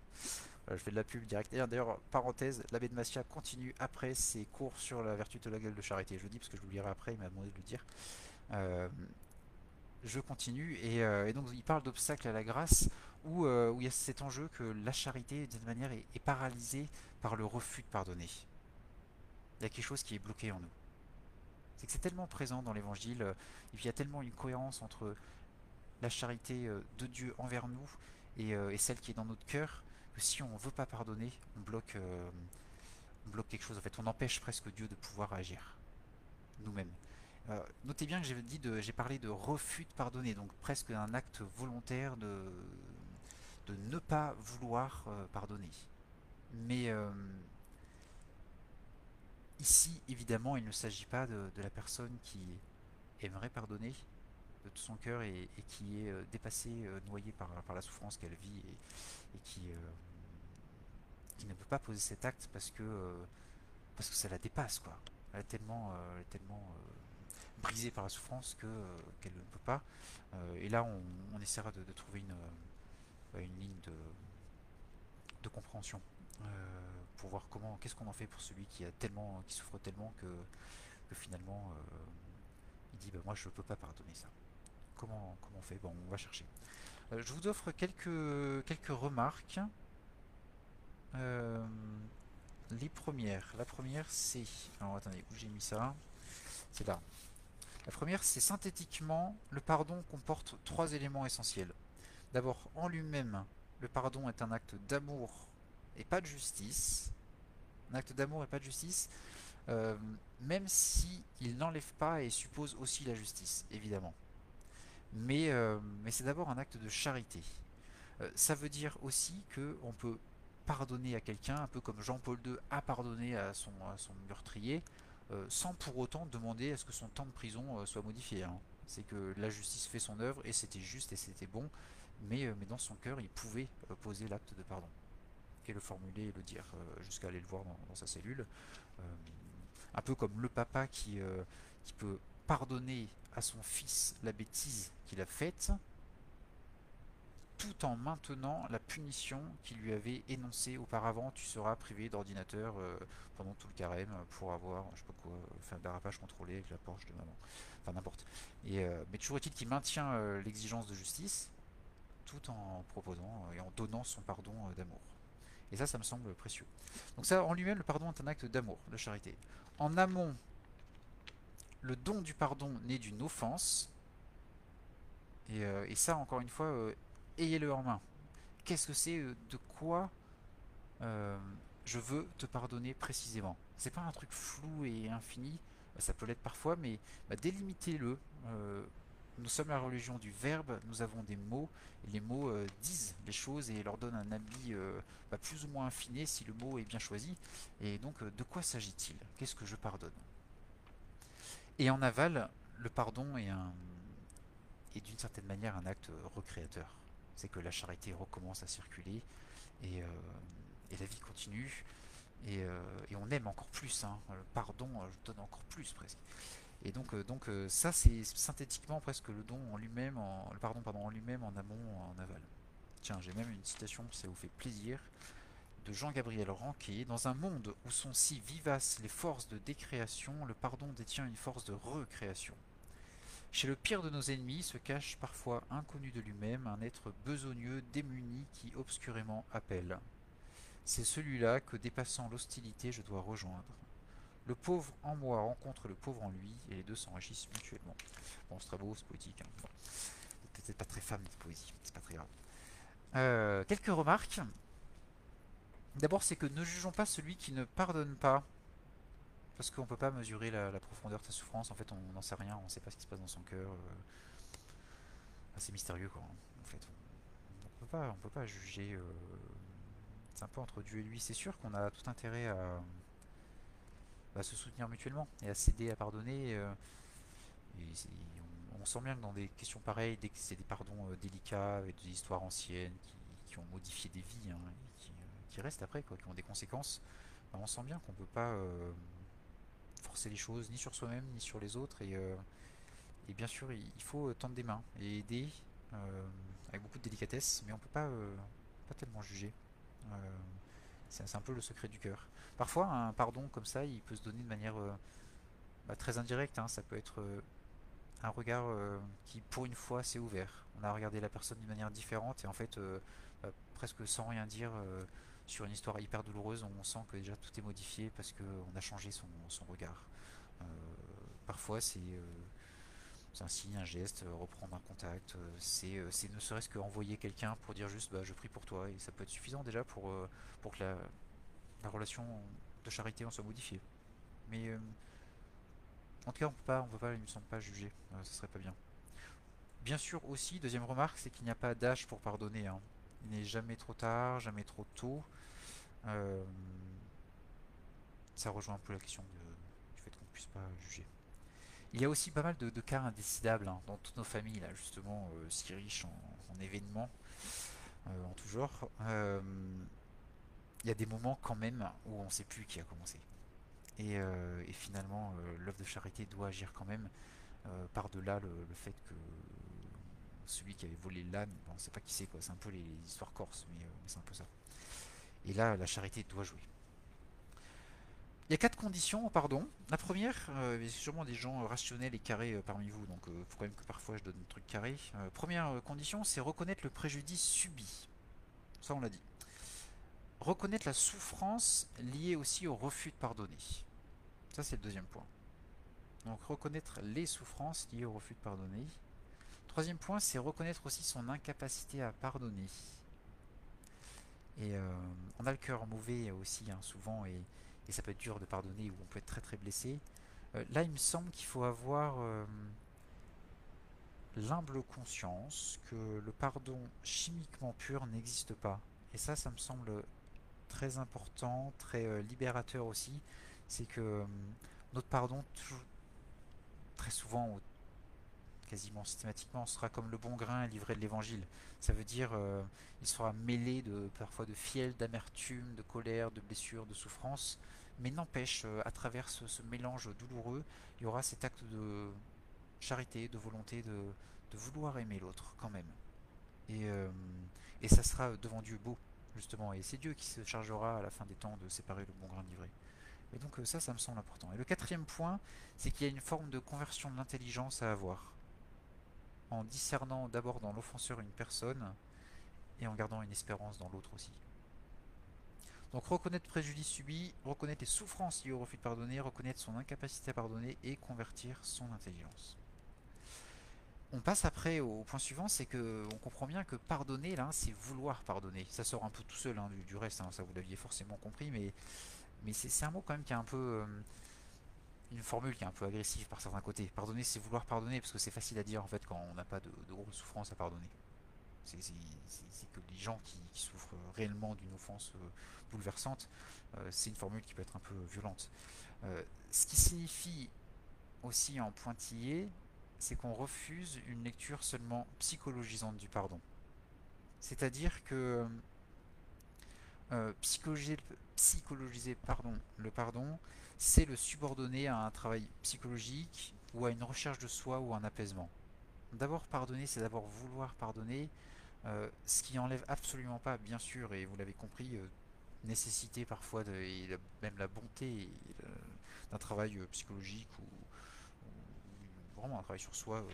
S1: je fais de la pub direct. D'ailleurs, parenthèse, l'abbé de Massia continue après ses cours sur la vertu de la gueule de charité. Je le dis parce que je l'oublierai après, il m'a demandé de le dire. Euh, je continue et, donc il parle d'obstacles à la grâce où, il y a cet enjeu que la charité d'une manière est paralysée par le refus de pardonner il y a quelque chose qui est bloqué en nous. C'est que c'est tellement présent dans l'évangile, euh, il y a tellement une cohérence entre la charité euh, de Dieu envers nous et, euh, celle qui est dans notre cœur, que si on ne veut pas pardonner, on bloque, bloque quelque chose. En fait, on empêche presque Dieu de pouvoir agir nous-mêmes. Euh, notez bien que j'ai parlé de refus de pardonner, donc presque un acte volontaire de, ne pas vouloir euh, pardonner. Mais euh, ici, évidemment, il ne s'agit pas de, la personne qui aimerait pardonner de tout son cœur et, qui est dépassée, noyée par, la souffrance qu'elle vit et, qui, qui ne peut pas poser cet acte parce que, parce que ça la dépasse. Quoi. Elle est tellement, elle est tellement brisée par la souffrance euh, qu'elle ne peut pas. Euh, et là, on, essaiera de, trouver une, euh, une ligne de, de compréhension pour voir comment, qu'est-ce qu'on en fait pour celui qui a tellement, qui souffre tellement que, finalement, il dit, bah, moi, je peux pas pardonner ça. Comment, comment on fait? Bon, on va chercher. je vous offre quelques, quelques remarques. les premières. La première, c'est... Alors, attendez, où j'ai mis ça? C'est là. La première, c'est synthétiquement, le pardon comporte trois éléments essentiels. D'abord, en lui-même, le pardon est un acte d'amour et pas de justice. Un acte d'amour et pas de justice, euh, même si n'enlève pas et suppose aussi la justice, évidemment. Mais, euh, c'est d'abord un acte de charité. Euh, ça veut dire aussi que on peut pardonner à quelqu'un, un peu comme Jean-Paul II a pardonné à son, meurtrier, sans pour autant demander à ce que son temps de prison euh, soit modifié. Hein. C'est que la justice fait son œuvre et c'était juste et c'était bon, mais, euh, mais dans son cœur, il pouvait poser l'acte de pardon et le formuler et le dire jusqu'à aller le voir dans, sa cellule. un peu comme le papa qui, qui peut pardonner à son fils la bêtise qu'il a faite, tout en maintenant la punition qu'il lui avait énoncée auparavant. Tu seras privé d'ordinateur euh, pendant tout le carême pour avoir, je sais pas quoi, faire dérapage contrôlé avec la Porsche de maman. Enfin n'importe. Euh, mais toujours est-il qu'il maintient euh, l'exigence de justice tout en proposant et en donnant son pardon d'amour. Et ça, ça me semble précieux. Donc ça, en lui-même, le pardon est un acte d'amour, de charité. En amont, le don du pardon naît d'une offense. Et, et, ça, encore une fois, ayez-le en main. Qu'est-ce que c'est euh, De quoi euh, je veux te pardonner précisément? C'est pas un truc flou et infini, ça peut l'être parfois, mais bah, délimitez-le. Euh, nous sommes la religion du verbe, nous avons des mots, et les mots disent les choses et leur donnent un habit bah, plus ou moins affiné si le mot est bien choisi. Et donc, de quoi s'agit-il? Qu'est-ce que je pardonne? Et en aval, le pardon est, est d'une certaine manière un acte recréateur c'est que la charité recommence à circuler et, euh, la vie continue euh, et, on aime encore plus. Hein. Le pardon euh, donne encore plus presque. Et donc, donc ça c'est synthétiquement presque le don en lui-même, pardon en lui-même en amont, en aval. Tiens, j'ai même une citation, ça vous fait plaisir, de Jean-Gabriel Ranquet. Dans un monde où sont si vivaces les forces de décréation, le pardon détient une force de recréation. Chez le pire de nos ennemis se cache parfois inconnu de lui-même un être besogneux, démuni qui obscurément appelle. C'est celui-là que, dépassant l'hostilité, je dois rejoindre. Le pauvre en moi rencontre le pauvre en lui, et les deux s'enrichissent mutuellement. Bon, c'est très beau, c'est poétique. Hein. Peut-être pas très femme de poésie, c'est pas très grave. Euh, quelques remarques. D'abord, c'est que ne jugeons pas celui qui ne pardonne pas parce qu'on peut pas mesurer la, profondeur de sa souffrance. En fait, on n'en sait rien, on sait pas ce qui se passe dans son cœur. Euh. c'est mystérieux, quoi. En fait, on, peut pas, on peut pas juger. Euh. C'est un peu entre Dieu et lui. C'est sûr qu'on a tout intérêt à, se soutenir mutuellement et à s'aider à pardonner. Euh. on, sent bien que dans des questions pareilles, dès que c'est des pardons délicats, avec des histoires anciennes qui, ont modifié des vies, hein, qui, restent après, quoi, qui ont des conséquences, ben, on sent bien qu'on peut pas forcer les choses, ni sur soi-même, ni sur les autres. Et, euh, et bien sûr, il, faut tendre des mains et aider euh, avec beaucoup de délicatesse, mais on peut pas, euh, pas tellement juger. c'est un peu le secret du cœur. Parfois, un pardon comme ça, il peut se donner de manière bah, très indirecte. Hein. Ça peut être un regard qui, pour une fois, s'est ouvert. On a regardé la personne d'une manière différente et en fait, bah, presque sans rien dire, sur une histoire hyper douloureuse, on sent que déjà tout est modifié parce qu'on a changé son, regard. Euh, parfois, c'est euh, un signe, un geste, euh, reprendre un contact, c'est ne serait-ce qu'envoyer quelqu'un pour dire juste bah, je prie pour toi, et ça peut être suffisant déjà pour, que la, relation de charité en soit modifié. Mais en tout cas, on peut pas, on peut pas, il me semble pas juger. ce serait pas bien. Bien sûr aussi, deuxième remarque, c'est qu'il n'y a pas d'âge pour pardonner. Hein. Il n'est jamais trop tard, jamais trop tôt. ça rejoint un peu la question du fait qu'on ne puisse pas juger. Il y a aussi pas mal de, cas indécidables hein, dans toutes nos familles, là, justement, euh, si riches en, événements, euh, en tout genre. Euh, il y a des moments quand même où on ne sait plus qui a commencé. Et, finalement, l'œuvre de charité doit agir quand même par-delà le, fait que celui qui avait volé l'âne, on ne sait pas qui c'est, quoi. C'est un peu les, histoires corses, mais c'est un peu ça. Et là, la charité doit jouer. Il y a quatre conditions pardon. La première, euh, il y a sûrement des gens rationnels et carrés euh, parmi vous, donc il euh, faut quand même que parfois je donne un truc carré. première condition, c'est reconnaître le préjudice subi. Ça, on l'a dit. Reconnaître la souffrance liée aussi au refus de pardonner. Ça, c'est le deuxième point. Donc, reconnaître les souffrances liées au refus de pardonner. Troisième point, c'est reconnaître aussi son incapacité à pardonner. Et on a le cœur mauvais aussi, hein, souvent, et et ça peut être dur de pardonner ou on peut être très très blessé. Euh, là, il me semble qu'il faut avoir euh, l'humble conscience que le pardon chimiquement pur n'existe pas. Et ça, ça me semble très important, très euh, libérateur aussi. C'est que notre pardon, très souvent, quasiment systématiquement, sera comme le bon grain livré de l'évangile. Ça veut dire, il sera mêlé de parfois de fiel, d'amertume, de colère, de blessure, de souffrance. Mais n'empêche, euh, à travers ce, mélange douloureux, il y aura cet acte de charité, de volonté de, vouloir aimer l'autre quand même. Et, euh, et ça sera devant Dieu beau, justement. Et c'est Dieu qui se chargera à la fin des temps de séparer le bon grain d'ivraie. Et donc euh, ça, ça me semble important. Et le quatrième point, c'est qu'il y a une forme de conversion de l'intelligence à avoir. En discernant d'abord dans l'offenseur une personne, et en gardant une espérance dans l'autre aussi. Donc reconnaître préjudice subi, reconnaître les souffrances liées au refus de pardonner, reconnaître son incapacité à pardonner et convertir son intelligence. On passe après au point suivant, c'est que on comprend bien que pardonner, là, c'est vouloir pardonner. Ça sort un peu tout seul hein, du, reste, hein, ça vous l'aviez forcément compris, mais, mais c'est un mot quand même qui est un peu... Euh, une formule qui est un peu agressive par certains côtés. Pardonner, c'est vouloir pardonner, parce que c'est facile à dire en fait quand on n'a pas de, de grosses souffrances à pardonner. C'est que les gens qui, souffrent réellement d'une offense euh, bouleversante, euh, c'est une formule qui peut être un peu violente. Euh, ce qui signifie aussi en pointillé, c'est qu'on refuse une lecture seulement psychologisante du pardon. C'est-à-dire que psychologiser, le pardon, c'est le subordonner à un travail psychologique ou à une recherche de soi ou un apaisement. D'abord pardonner, c'est d'abord vouloir pardonner, euh, ce qui enlève absolument pas, bien sûr, et vous l'avez compris, euh, nécessité parfois de, et même la bonté d'un travail euh, psychologique ou, vraiment un travail sur soi,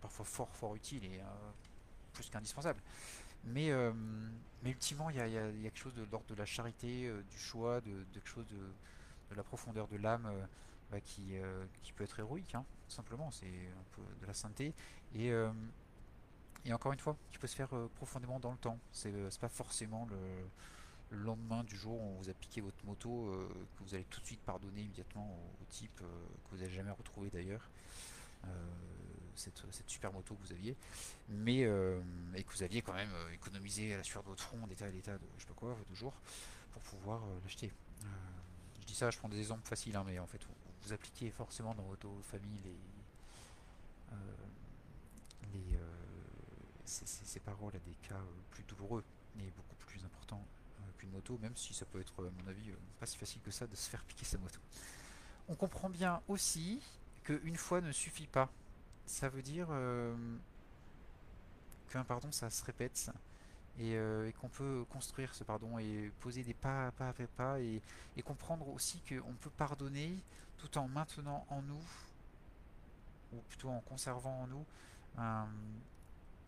S1: parfois fort fort utile et plus qu'indispensable. Mais, mais ultimement, il y, a, quelque chose de l'ordre de la charité, du choix, de, quelque chose de, la profondeur de l'âme bah, qui, qui peut être héroïque, hein, simplement, c'est un peu de la sainteté. Et et encore une fois, qui peut se faire euh, profondément dans le temps. C'est euh, pas forcément le, lendemain du jour où on vous a piqué votre moto euh, que vous allez tout de suite pardonner immédiatement au, type que vous n'avez jamais retrouvé d'ailleurs. Cette, super moto que vous aviez, mais et que vous aviez quand même économisé à la sueur de votre front, d'état à l'état de je sais pas quoi, de jours, pour pouvoir l'acheter. Ça, je prends des exemples faciles, hein, mais en fait, vous, appliquez forcément dans votre famille les, les ces paroles à des cas euh, plus douloureux et beaucoup plus importants euh, qu'une moto, même si ça peut être, à mon avis, euh, pas si facile que ça de se faire piquer sa moto. On comprend bien aussi qu'une fois ne suffit pas. Ça veut dire qu'un pardon, ça se répète et, qu'on peut construire ce pardon et poser des pas, pas après pas et, comprendre aussi qu'on peut pardonner tout en maintenant en nous, ou plutôt en conservant en nous, un,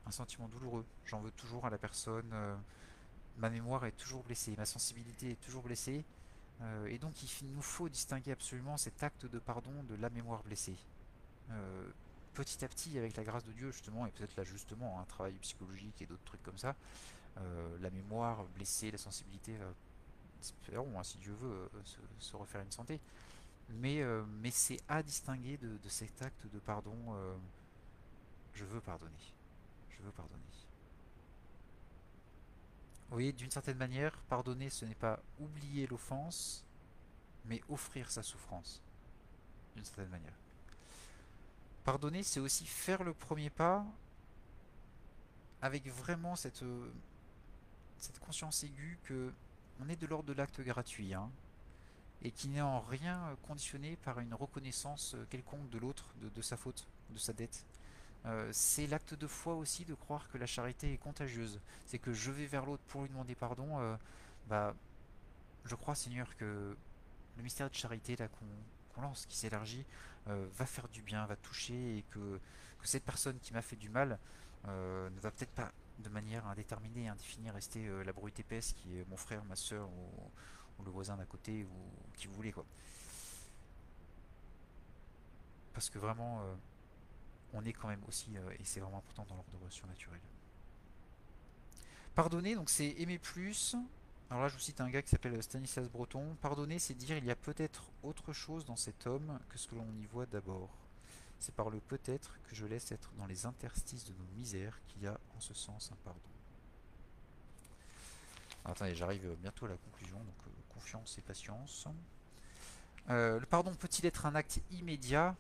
S1: un sentiment douloureux. J'en veux toujours à la personne. Euh, ma mémoire est toujours blessée, ma sensibilité est toujours blessée. Euh, et donc il nous faut distinguer absolument cet acte de pardon de la mémoire blessée. Euh, petit à petit, avec la grâce de Dieu justement, et peut-être là justement un travail psychologique et d'autres trucs comme ça, la mémoire blessée, la sensibilité va espérons, hein, si Dieu veut, se, refaire une santé. Mais, mais c'est à distinguer de, cet acte de pardon. je veux pardonner. Je veux pardonner. Vous voyez, d'une certaine manière, pardonner, ce n'est pas oublier l'offense, mais offrir sa souffrance. D'une certaine manière. Pardonner, c'est aussi faire le premier pas avec vraiment cette, euh, cette conscience aiguë que on est de l'ordre de l'acte gratuit, hein, et qui n'est en rien conditionné par une reconnaissance quelconque de l'autre, de, sa faute, de sa dette. Euh, c'est l'acte de foi aussi de croire que la charité est contagieuse. C'est que je vais vers l'autre pour lui demander pardon. Euh, bah, je crois, Seigneur, que le mystère de charité là qu'on qui s'élargit, va faire du bien, va toucher, et que, cette personne qui m'a fait du mal euh, ne va peut-être pas de manière indéterminée indéfinie rester euh, la brute épaisse qui est mon frère, ma soeur ou, le voisin d'à côté ou qui vous voulez quoi. Parce que vraiment euh, on est quand même aussi, et c'est vraiment important dans l'ordre de relation naturelle. Pardonner, donc c'est aimer plus. Alors là, je vous cite un gars qui s'appelle Stanislas Breton. Pardonner, c'est dire il y a peut-être autre chose dans cet homme que ce que l'on y voit d'abord. C'est par le peut-être que je laisse être dans les interstices de nos misères qu'il y a en ce sens un pardon. attendez, j'arrive bientôt à la conclusion, donc euh, confiance et patience. Euh, le pardon peut-il être un acte immédiat?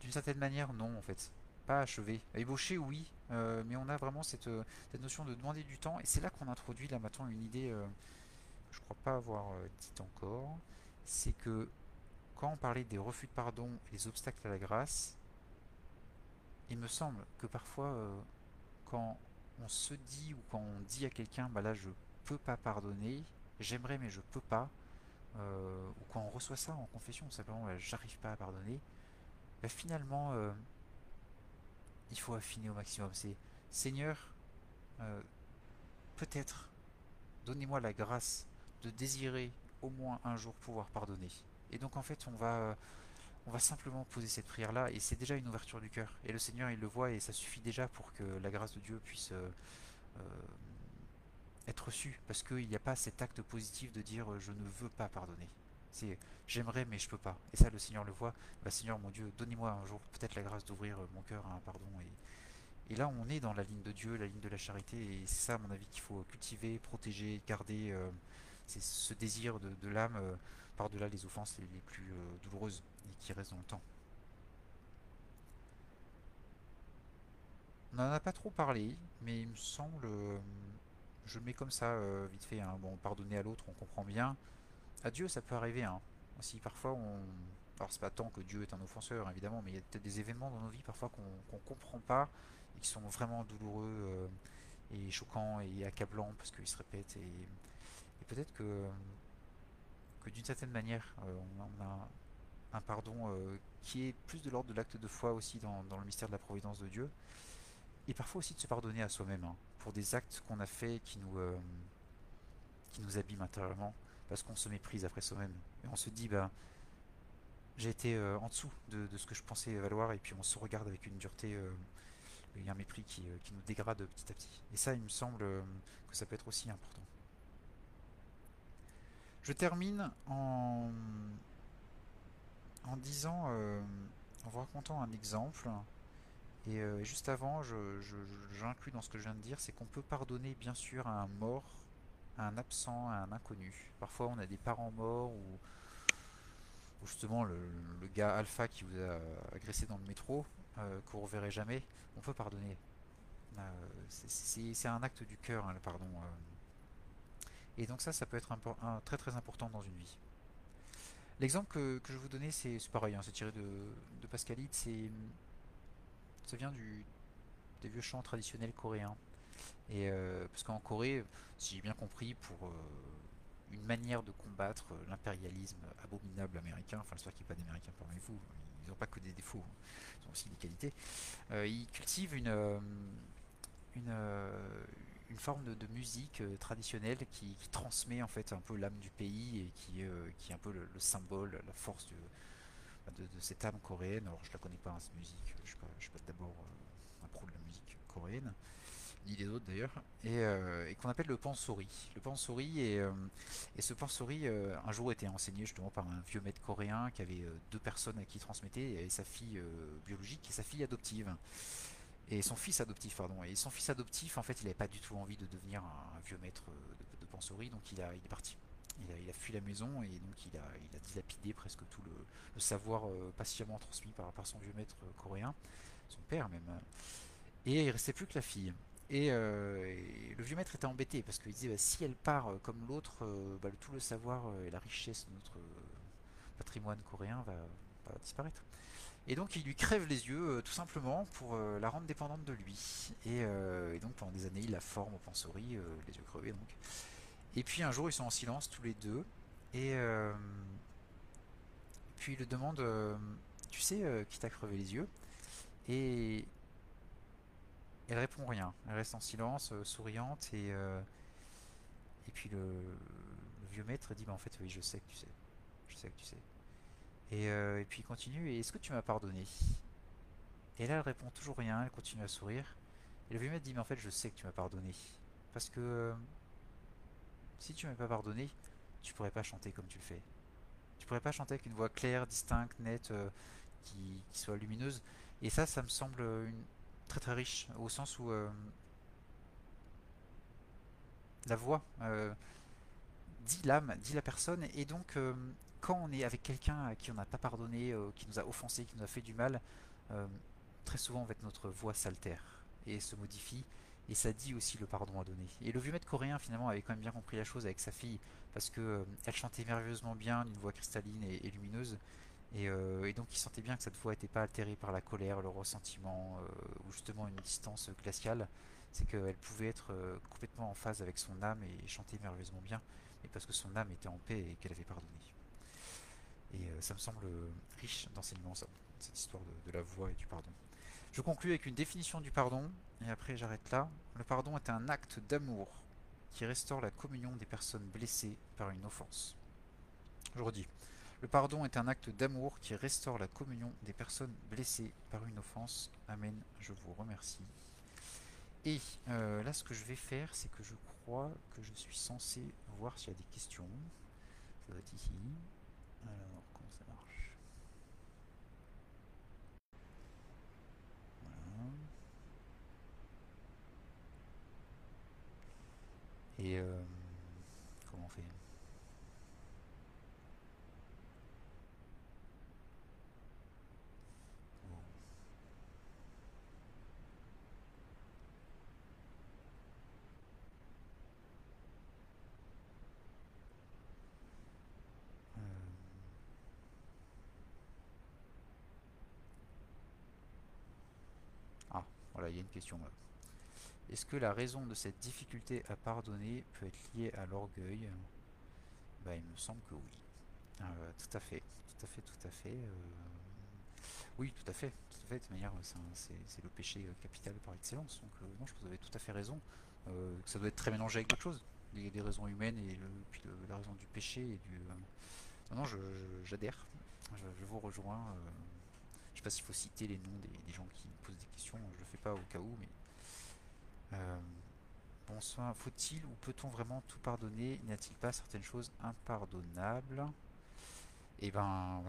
S1: D'une certaine manière, non en fait. Pas achevé. Oui, euh, mais on a vraiment cette, notion de demander du temps, et c'est là qu'on introduit là maintenant une idée que je crois pas avoir dite encore, c'est que quand on parlait des refus de pardon et des obstacles à la grâce, il me semble que parfois, euh, quand on se dit ou quand on dit à quelqu'un, bah là je peux pas pardonner, j'aimerais mais je peux pas, euh, ou quand on reçoit ça en confession, simplement j'arrive pas à pardonner, bah, finalement euh, il faut affiner au maximum. C'est Seigneur, peut-être donnez-moi la grâce de désirer au moins un jour pouvoir pardonner. Et donc en fait, on va, on va simplement poser cette prière-là, et c'est déjà une ouverture du cœur. Et le Seigneur, il le voit, et ça suffit déjà pour que la grâce de Dieu puisse euh, euh, être reçue, parce qu'il n'y a pas cet acte positif de dire euh, je ne veux pas pardonner. C'est j'aimerais, mais je peux pas. Et ça, le Seigneur le voit. Bah, Seigneur, mon Dieu, donnez-moi un jour peut-être la grâce d'ouvrir mon cœur à un pardon. Et, et là, on est dans la ligne de Dieu, la ligne de la charité, et c'est ça, à mon avis, qu'il faut cultiver, protéger, garder. c'est ce désir de, l'âme par-delà les offenses les, plus euh, douloureuses et qui restent dans le temps. On n'en a pas trop parlé, mais il me semble, euh, je le mets comme ça, euh, vite fait, hein. bon, pardonner à l'autre, on comprend bien. À Dieu, ça peut arriver, hein. Si parfois on... Alors c'est pas tant que Dieu est un offenseur, évidemment, mais il y a peut-être des événements dans nos vies parfois qu'on ne comprend pas et qui sont vraiment douloureux et choquants et accablants parce qu'ils se répètent. et peut-être que d'une certaine manière, euh, on, a un pardon euh, qui est plus de l'ordre de l'acte de foi aussi dans, le mystère de la providence de Dieu. Et parfois aussi de se pardonner à soi-même hein, pour des actes qu'on a faits qui nous, euh, qui nous abîment intérieurement parce qu'on se méprise après soi-même. Et on se dit, ben, j'ai été en dessous de, ce que je pensais valoir et puis on se regarde avec une dureté, y a un mépris qui, qui, nous dégrade petit à petit. Et ça, il me semble que ça peut être aussi important. Je termine en, disant, euh, en vous racontant un exemple. Et euh, juste avant, j'inclus dans ce que je viens de dire, c'est qu'on peut pardonner bien sûr à un mort, un absent, à un inconnu. Parfois, on a des parents morts ou, justement le, gars alpha qui vous a agressé dans le métro, euh, qu'on ne reverrait jamais. On peut pardonner. c'est un acte du cœur, hein, le pardon. Et donc ça, ça peut être très très important dans une vie. L'exemple que, je vais vous donner, c'est pareil, hein, c'est tiré de, de Pascalide, ça vient du, des vieux chants traditionnels coréens. Et euh, parce qu'en Corée, si j'ai bien compris, pour euh, une manière de combattre l'impérialisme abominable américain, enfin j'espère qu'il n'y a pas d'américains parmi vous, ils n'ont pas que des défauts, hein, ils ont aussi des qualités, euh, ils cultivent une, une, une forme de, musique euh, traditionnelle qui, transmet en fait un peu l'âme du pays et qui, euh, qui est un peu le, symbole, la force de, cette âme coréenne. Alors je la connais pas, hein, cette musique, je ne suis pas, d'abord euh, un pro de la musique coréenne. Ni les autres d'ailleurs, et, euh, et qu'on appelle le pansori. Le pansori, et, euh, et ce pansori, euh, un jour était enseigné justement par un vieux maître coréen qui avait deux personnes à qui il transmettait, et sa fille biologique et sa fille adoptive. Et son fils adoptif, pardon. Et son fils adoptif, en fait, il n'avait pas du tout envie de devenir un, vieux maître de, de pansori, donc il, a, il est parti. Il a, fui la maison et donc il a, il a dilapidé presque tout le, savoir patiemment transmis par, par son vieux maître coréen, son père même. Et il restait plus que la fille. Et, euh, et le vieux maître était embêté parce qu'il disait bah, si elle part euh, comme l'autre, euh, bah, tout le savoir et la richesse de notre patrimoine coréen va, disparaître. Et donc il lui crève les yeux tout simplement pour la rendre dépendante de lui. Et, donc pendant des années il la forme au pansori, les yeux crevés donc. Et puis un jour ils sont en silence tous les deux. Et puis il le demande, tu sais qui t'a crevé les yeux? Et elle répond rien. Elle reste en silence, euh, souriante, et, euh, puis le, vieux maître dit, bah en fait oui, je sais que tu sais. Je sais que tu sais. Et, euh, et puis il continue, et est-ce que tu m'as pardonné? Et là elle répond toujours rien, elle continue à sourire. Et le vieux maître dit, mais en fait je sais que tu m'as pardonné. Parce que si tu m'avais pas pardonné, tu pourrais pas chanter comme tu le fais. Tu pourrais pas chanter avec une voix claire, distincte, nette, qui soit lumineuse. Et ça, ça me semble une, très très riche, au sens où euh, la voix euh, dit l'âme, dit la personne, et donc euh, quand on est avec quelqu'un à qui on n'a pas pardonné, qui nous a offensé, qui nous a fait du mal, très souvent en fait, notre voix s'altère et se modifie, et ça dit aussi le pardon à donner. Et le vieux maître coréen finalement avait quand même bien compris la chose avec sa fille, parce que elle chantait merveilleusement bien, d'une voix cristalline et lumineuse, et, euh, et donc il sentait bien que cette voix n'était pas altérée par la colère, le ressentiment, euh, ou justement une distance glaciale. C'est qu'elle pouvait être euh, complètement en phase avec son âme et chanter merveilleusement bien, et parce que son âme était en paix et qu'elle avait pardonné. Et ça me semble riche d'enseignements, cette histoire de, de la voix et du pardon. Je conclus avec une définition du pardon, et après j'arrête là. Le pardon est un acte d'amour qui restaure la communion des personnes blessées par une offense. Je redis. Le pardon est un acte d'amour qui restaure la communion des personnes blessées par une offense. Amen. Je vous remercie. Et euh, là, ce que je vais faire, c'est que je crois que je suis censé voir s'il y a des questions. Ça doit être ici. Alors, comment ça marche? Voilà. Et euh, comment on fait Bon. Euh, Ah, voilà, il y a une question là. Est-ce que la raison de cette difficulté à pardonner peut être liée à l'orgueil? Bah, il me semble que oui. Euh, tout à fait, tout à fait, tout à fait. euh, Oui, tout à fait. De toute manière, c'est le péché euh, capital par excellence. Donc, euh, non, je vous avez tout à fait raison. Ça doit être très mélangé avec d'autres choses. Des, des raisons humaines et puis la raison du péché et du. Non, non, j'adhère. Je vous rejoins. Je sais pas s'il faut citer les noms des, gens qui posent des questions. Je le fais pas au cas où, mais. euh, Bonsoir. Faut-il ou peut-on vraiment tout pardonner? N'y a-t-il pas certaines choses impardonnables? Eh ben,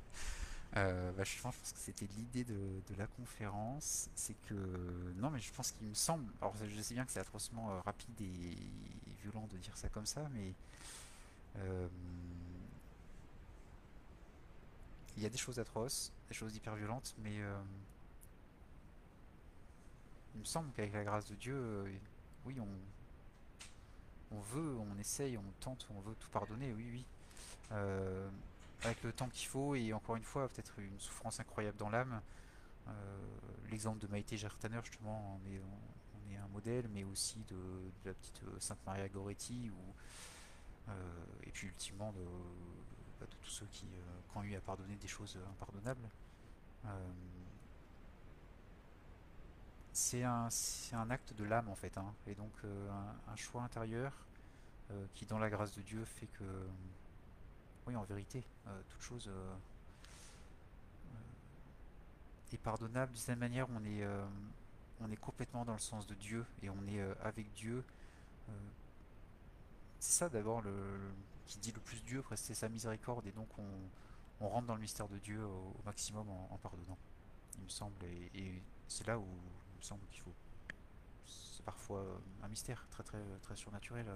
S1: euh, bah, je pense que c'était l'idée de, la conférence. C'est que non, mais je pense qu'il me semble. Alors, je sais bien que c'est atrocement euh, rapide et violent de dire ça comme ça, mais il y a des choses atroces, des choses hyper violentes, mais euh, il me semble qu'avec la grâce de Dieu, euh, oui, on, on veut, on essaye, on tente, on veut tout pardonner, oui, oui. Euh, avec le temps qu'il faut et encore une fois, peut-être une souffrance incroyable dans l'âme. L'exemple de Maïté Gertaner, justement, on est, un modèle, mais aussi de, de la petite Sainte Maria Goretti, ou, et puis ultimement de, bah, de tous ceux qui, euh, qui ont eu à pardonner des choses impardonnables. Euh, c'est un, un acte de l'âme en fait, hein, et donc euh, un, choix intérieur euh, qui, dans la grâce de Dieu, fait que, oui, en vérité, euh, toute chose euh, est pardonnable. De cette manière, on est, euh, on est complètement dans le sens de Dieu et on est avec Dieu. c'est ça d'abord le, qui dit le plus Dieu, c'est sa miséricorde et donc on, rentre dans le mystère de Dieu au, maximum en, pardonnant, il me semble, et, c'est là où il me semble qu'il faut. C'est parfois un mystère très très très surnaturel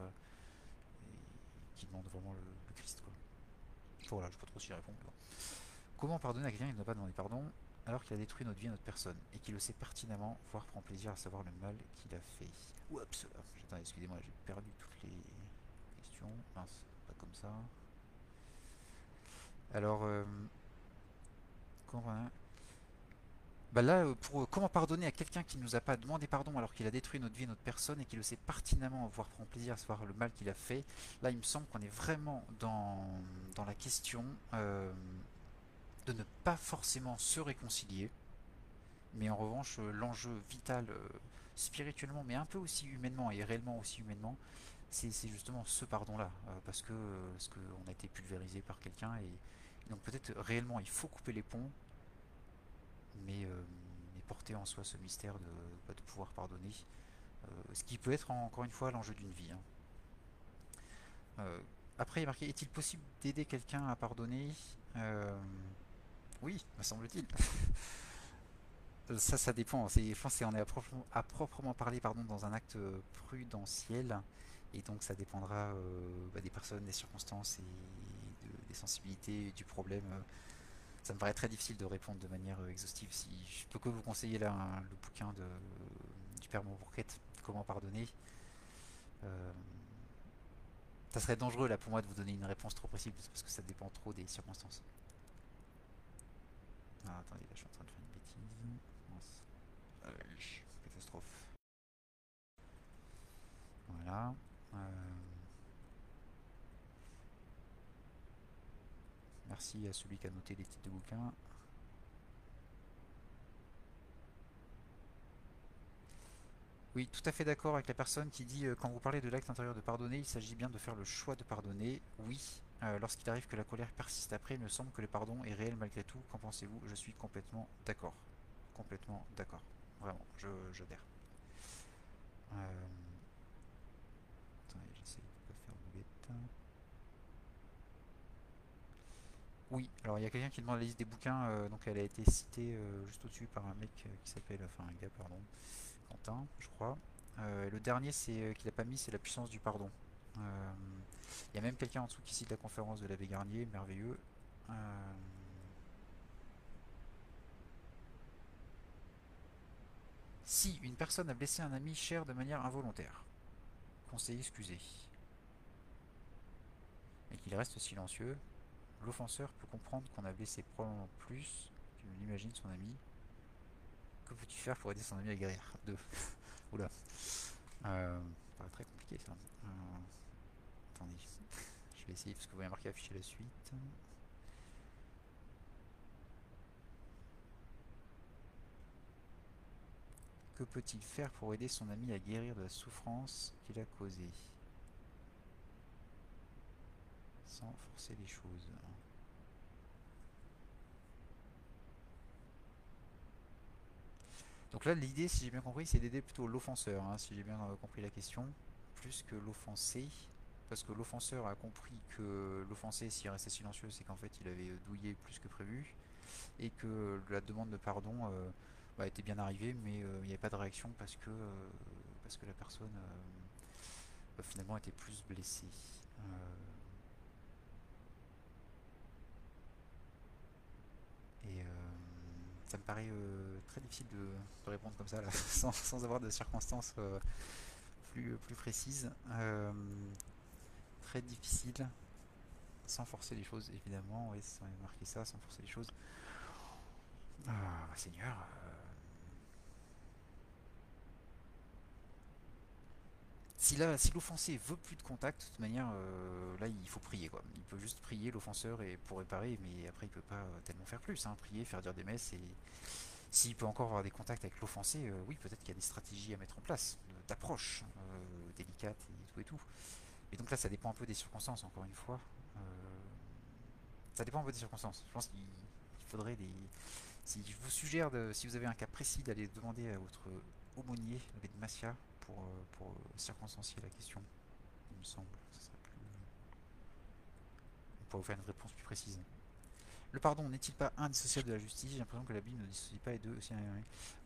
S1: qui demande vraiment le, Christ. Quoi. Voilà, je ne sais pas trop si répondre. Comment pardonner à quelqu'un qui n'a pas demandé pardon alors qu'il a détruit notre vie et notre personne et qu'il le sait pertinemment, voire prend plaisir à savoir le mal qu'il a fait? Oups excusez-moi, j'ai perdu toutes les questions. Mince, comme ça. Alors, euh, comment bah là, euh, pour comment pardonner à quelqu'un qui ne nous a pas demandé pardon alors qu'il a détruit notre vie, notre personne et qui le sait pertinemment, voire prend plaisir à savoir le mal qu'il a fait, là il me semble qu'on est vraiment dans, dans la question euh, de ne pas forcément se réconcilier, mais en revanche l'enjeu vital spirituellement, mais un peu aussi humainement et réellement aussi humainement, c'est justement ce pardon-là, parce que parce qu'on a été pulvérisé par quelqu'un et donc peut-être réellement il faut couper les ponts mais, euh, porter en soi ce mystère de, bah, de pouvoir pardonner, euh, ce qui peut être encore une fois l'enjeu d'une vie. Hein. Euh, après, il est marqué Est-il possible d'aider quelqu'un à pardonner? Oui, me semble-t-il. ça, ça dépend. Je pense qu'on est à proprement, parler pardon, dans un acte prudentiel. Et donc, ça dépendra bah, des personnes, des circonstances et des sensibilités du problème ça me paraît très difficile de répondre de manière euh, exhaustive. Si je peux que vous conseiller là le bouquin de, du Père Bourquette, Comment pardonner. Euh, ça serait dangereux là pour moi de vous donner une réponse trop précise parce que ça dépend trop des circonstances. Ah, attendez, là je suis en train de faire une bêtise. Catastrophe. Voilà. Euh, Merci à celui qui a noté les titres de bouquins. Oui, tout à fait d'accord avec la personne qui dit euh, quand vous parlez de l'acte intérieur de pardonner, il s'agit bien de faire le choix de pardonner. Oui, euh, lorsqu'il arrive que la colère persiste après, il me semble que le pardon est réel malgré tout. Qu'en pensez-vous? Je suis complètement d'accord. Complètement d'accord. Vraiment, je j'adhère. Euh... Attendez, j'essaie de pas faire boulette. Oui, alors il y a quelqu'un qui demande la liste des bouquins, euh, donc elle a été citée euh, juste au-dessus par un mec euh, qui s'appelle, enfin un gars, pardon, Quentin, je crois. le dernier c'est qu'il a pas mis, c'est la puissance du pardon. Il y a même quelqu'un en dessous qui cite la conférence de l'abbé Garnier, merveilleux. Si une personne a blessé un ami cher de manière involontaire, conseil excusé, et qu'il reste silencieux, L'offenseur peut comprendre qu'on a blessé probablement plus qu'il ne l'imagine son ami. Que peux-tu faire pour aider son ami à guérir 2. Oula. Euh, ça paraît très compliqué ça. Euh, attendez. Je vais essayer parce que vous voyez marqué afficher la suite. Que peut-il faire pour aider son ami à guérir de la souffrance qu'il a causée? Sans forcer les choses. Donc là, l'idée, si j'ai bien compris, c'est d'aider plutôt l'offenseur, hein, si j'ai bien euh, compris la question, plus que l'offensé. Parce que l'offenseur a compris que l'offensé, s'il restait silencieux, c'est qu'en fait, il avait douillé plus que prévu. Et que la demande de pardon euh, bah, était bien arrivée, mais euh, il n'y avait pas de réaction parce que, parce que la personne bah, finalement était plus blessée. Et euh, ça me paraît euh, très difficile de, répondre comme ça, sans, avoir de circonstances euh, plus, plus précises. très difficile, sans forcer les choses, évidemment. Oui, ça marqué ça, sans forcer les choses. Ah, Seigneur, Si l'offensé veut plus de contact, de toute manière, euh, là il faut prier quoi. Il peut juste prier l'offenseur et pour réparer, mais après il peut pas euh, tellement faire plus. Hein. Prier, faire dire des messes et s'il peut encore avoir des contacts avec l'offensé, euh, oui peut-être qu'il y a des stratégies à mettre en place, d'approche délicate et tout et tout. Et donc là ça dépend un peu des circonstances encore une fois. ça dépend un peu des circonstances. Je pense qu'il faudrait des. Si je vous suggère de, si vous avez un cas précis d'aller demander à votre aumônier, l'abbé de pour, pour circonstancier la question, il me semble. On pourrait vous faire une réponse plus précise. Le pardon n'est-il pas indissociable de la justice? J'ai l'impression que la Bible ne dissocie pas les deux aussi.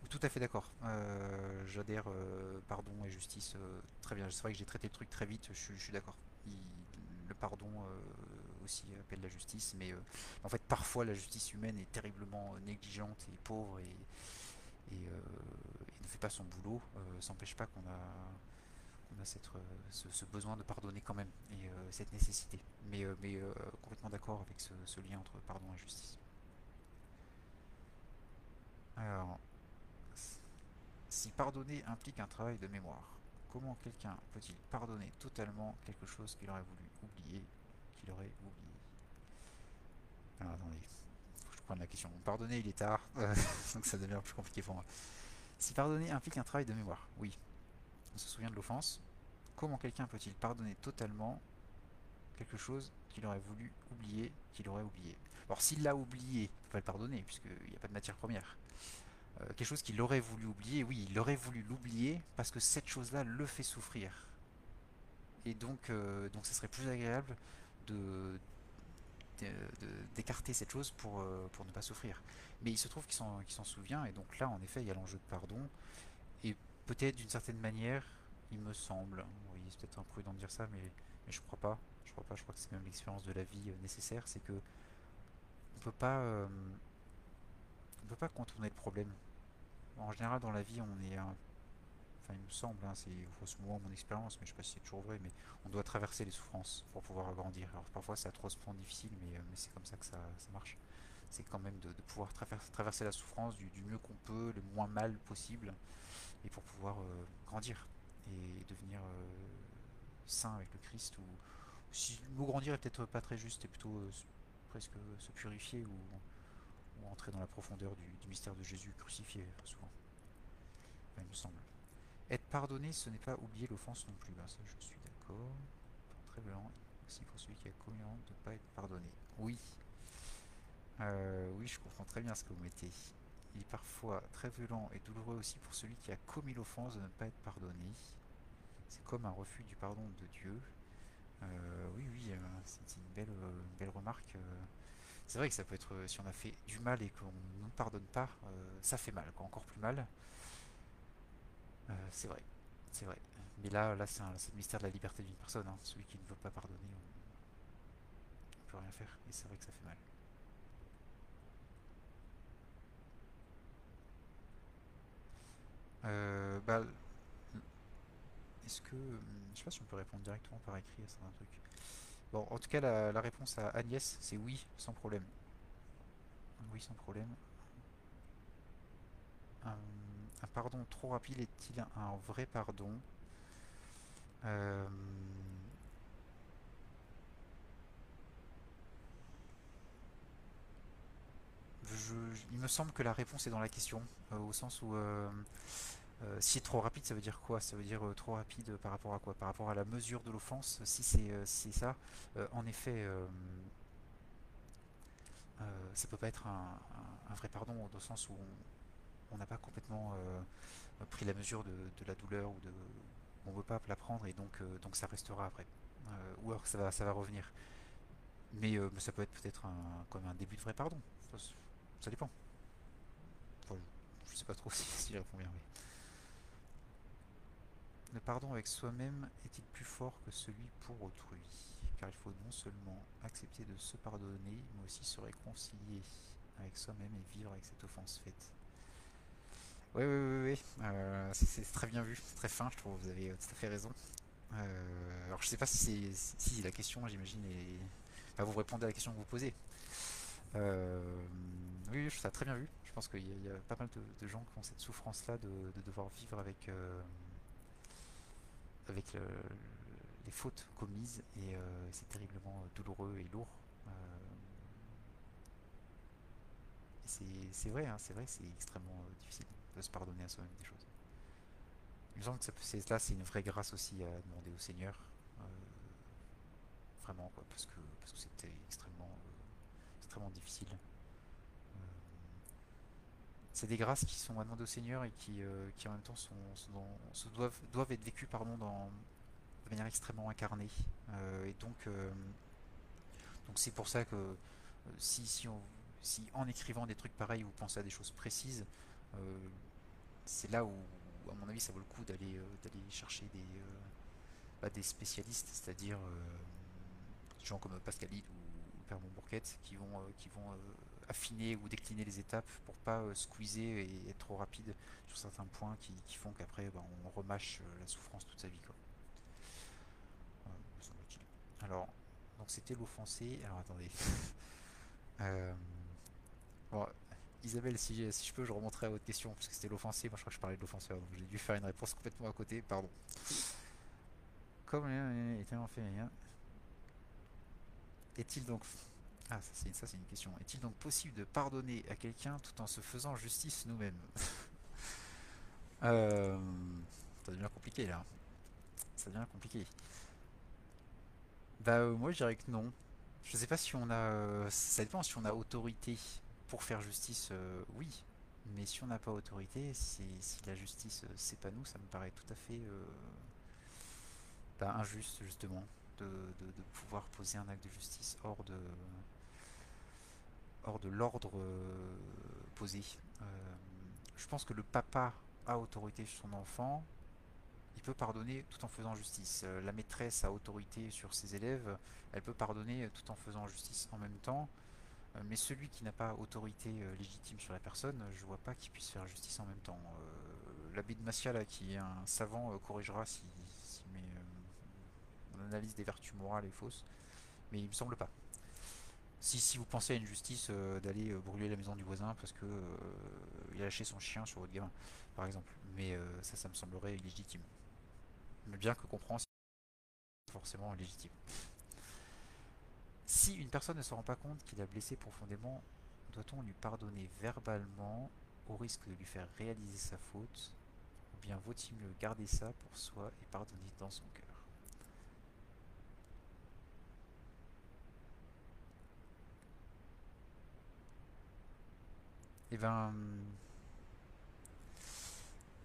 S1: Tout à fait d'accord. Euh, J'adhère euh, pardon et justice euh, très bien. C'est vrai que j'ai traité le truc très vite, je, suis d'accord. Le pardon euh, aussi appelle la justice, mais en fait parfois la justice humaine est terriblement négligente et pauvre et, et, fait pas son boulot. ça n'empêche pas qu'on a cette, ce, besoin de pardonner quand même et cette nécessité. Mais, mais complètement d'accord avec ce, lien entre pardon et justice. Alors, si pardonner implique un travail de mémoire, comment quelqu'un peut-il pardonner totalement quelque chose qu'il aurait voulu oublier, qu'il aurait oublié? Alors attendez, faut je prenne la question. Pardonner, il est tard, donc ça devient plus compliqué pour moi. Si pardonner implique un travail de mémoire, oui. On se souvient de l'offense. Comment quelqu'un peut-il pardonner totalement quelque chose qu'il aurait voulu oublier, qu'il aurait oublié? Alors s'il l'a oublié, il ne peut pas le pardonner, puisqu'il n'y a pas de matière première. Euh, quelque chose qu'il aurait voulu oublier, oui, il aurait voulu l'oublier parce que cette chose-là le fait souffrir. Et donc, euh, donc ça serait plus agréable de, d'écarter cette chose pour, euh, pour ne pas souffrir. Mais il se trouve qu'il s'en, souvient, et donc là, en effet, il y a l'enjeu de pardon. Et peut-être d'une certaine manière, il me semble, oui, c'est peut-être imprudent de dire ça, mais, je crois pas. Je crois pas, je crois que c'est même l'expérience de la vie nécessaire, c'est que on peut pas on peut pas contourner le problème. En général, dans la vie, on est un... Enfin, il me semble, hein, c'est moins mon expérience, mais je sais pas si c'est toujours vrai, mais on doit traverser les souffrances pour pouvoir grandir. Alors parfois c'est atrocement difficile, mais, euh, mais c'est comme ça que ça, marche. C'est quand même de, pouvoir traverser la souffrance du, mieux qu'on peut, le moins mal possible, et pour pouvoir euh, grandir et devenir euh, saint avec le Christ. Ou si le mot grandir est peut-être pas très juste, c'est plutôt presque se purifier ou entrer dans la profondeur du, mystère de Jésus crucifié, souvent. il me semble. Être pardonné, ce n'est pas oublier l'offense non plus. Ben, ça, je suis d'accord. Très violent. Aussi pour celui qui a commis de ne pas être pardonné. Oui. Euh, oui, je comprends très bien ce que vous mettez. Il est parfois très violent et douloureux aussi pour celui qui a commis l'offense de ne pas être pardonné. C'est comme un refus du pardon de Dieu. Euh, oui, oui, euh, c'est une belle, belle remarque. C'est vrai que ça peut être, si on a fait du mal et qu'on ne pardonne pas, euh, ça fait mal, encore plus mal. Euh, c'est vrai, c'est vrai. Mais là, là c'est le mystère de la liberté d'une personne. Hein. Celui qui ne veut pas pardonner, on ne peut rien faire. Et c'est vrai que ça fait mal. Euh, bah, est-ce que... Je sais pas si on peut répondre directement par écrit à certains trucs. Bon, en tout cas, la, réponse à Agnès, c'est oui, sans problème. Oui, sans problème. Un, pardon trop rapide est-il un vrai pardon? Euh, Il me semble que la réponse est dans la question, euh, au sens où... Euh, euh, si trop rapide, ça veut dire quoi? Ça veut dire trop rapide par rapport à quoi? Par rapport à la mesure de l'offense Si c'est euh, ça, en effet, ça peut pas être un, vrai pardon le sens où on n'a pas complètement pris la mesure de, la douleur ou de on veut pas la prendre et donc donc ça restera après. Ou alors ça va ça va revenir. Mais ça peut être peut-être un, comme un début de vrai pardon ça, dépend Je je sais pas trop si, je réponds bien le pardon avec soi-même est-il plus fort que celui pour autrui? Car il faut non seulement accepter de se pardonner, mais aussi se réconcilier avec soi-même et vivre avec cette offense faite. Oui, oui, oui, oui. Euh, c'est très bien vu, c'est très fin, je trouve, vous avez tout à fait raison. Euh, alors je sais pas si si la question, j'imagine, est... Enfin, vous répondez à la question que vous posez. Euh, oui, je trouve très bien vu. Je pense qu'il y, a pas mal de, gens qui ont cette souffrance-là de, devoir vivre avec avec les fautes commises et euh, c'est terriblement douloureux et lourd. Euh, c'est vrai, hein, c'est vrai, c'est extrêmement euh, difficile de se pardonner à soi-même des choses. Il me semble que là, c'est une vraie grâce aussi à demander au Seigneur, vraiment, quoi, parce que parce que c'était extrêmement, difficile. c'est des grâces qui sont à demander au Seigneur et qui, euh, qui en même temps sont, dans- se doivent, doivent être vécues pardon, dans, de manière extrêmement incarnée. Euh, et donc, euh, donc c'est pour ça que euh, si, si, on- si en écrivant des trucs pareils, vous pensez à des choses précises, euh, c'est là où, à mon avis, ça vaut le coup d'aller euh, chercher des, euh, bah, des spécialistes, c'est-à-dire euh, des gens comme Pascalide ou Qui vont, euh, qui vont euh, affiner ou décliner les étapes pour pas euh, squeezer et être trop rapide sur certains points qui, font qu'après bah, on remâche la souffrance toute sa vie quoi. Alors, donc c'était l'offensé. Alors attendez. Bon, Isabelle, si, si je peux, je remonterai à votre question, parce que c'était l'offensé. Moi, je crois que je parlais de l'offenseur, donc j'ai dû faire une réponse complètement à côté. Pardon. Comme en fait rien. Est-il donc. Ah, ça c'est une question. Est-il donc possible de pardonner à quelqu'un tout en se faisant justice nous-mêmes Euh, Ça devient compliqué là. Ça devient compliqué. Bah, euh, moi je dirais que non. Je sais pas si on a. euh, ça dépend si on a autorité pour faire justice, oui. Mais si on n'a pas autorité, si, si la justice, c'est pas nous, ça me paraît tout à fait bah, injuste justement de, pouvoir poser un acte de justice hors de, hors de l'ordre euh, posé. Euh, je pense que le papa a autorité sur son enfant, il peut pardonner tout en faisant justice. Euh, la maîtresse a autorité sur ses élèves, elle peut pardonner tout en faisant justice en même temps. Mais celui qui n'a pas autorité légitime sur la personne, je vois pas qu'il puisse faire justice en même temps. L'abbé de Massia, là, qui est un savant, corrigera si, mon analyse des vertus morales est fausse, mais il me semble pas. Si, si vous pensez à une justice euh, d'aller euh, brûler la maison du voisin parce que euh, il a lâché son chien sur votre gamin, par exemple, mais ça, ça me semblerait illégitime. Mais bien que comprend, c'est forcément légitime. Si une personne ne se rend pas compte qu'il a blessé profondément, doit-on lui pardonner verbalement au risque de lui faire réaliser sa faute? Ou bien vaut-il mieux garder ça pour soi et pardonner dans son cœur? Eh ben,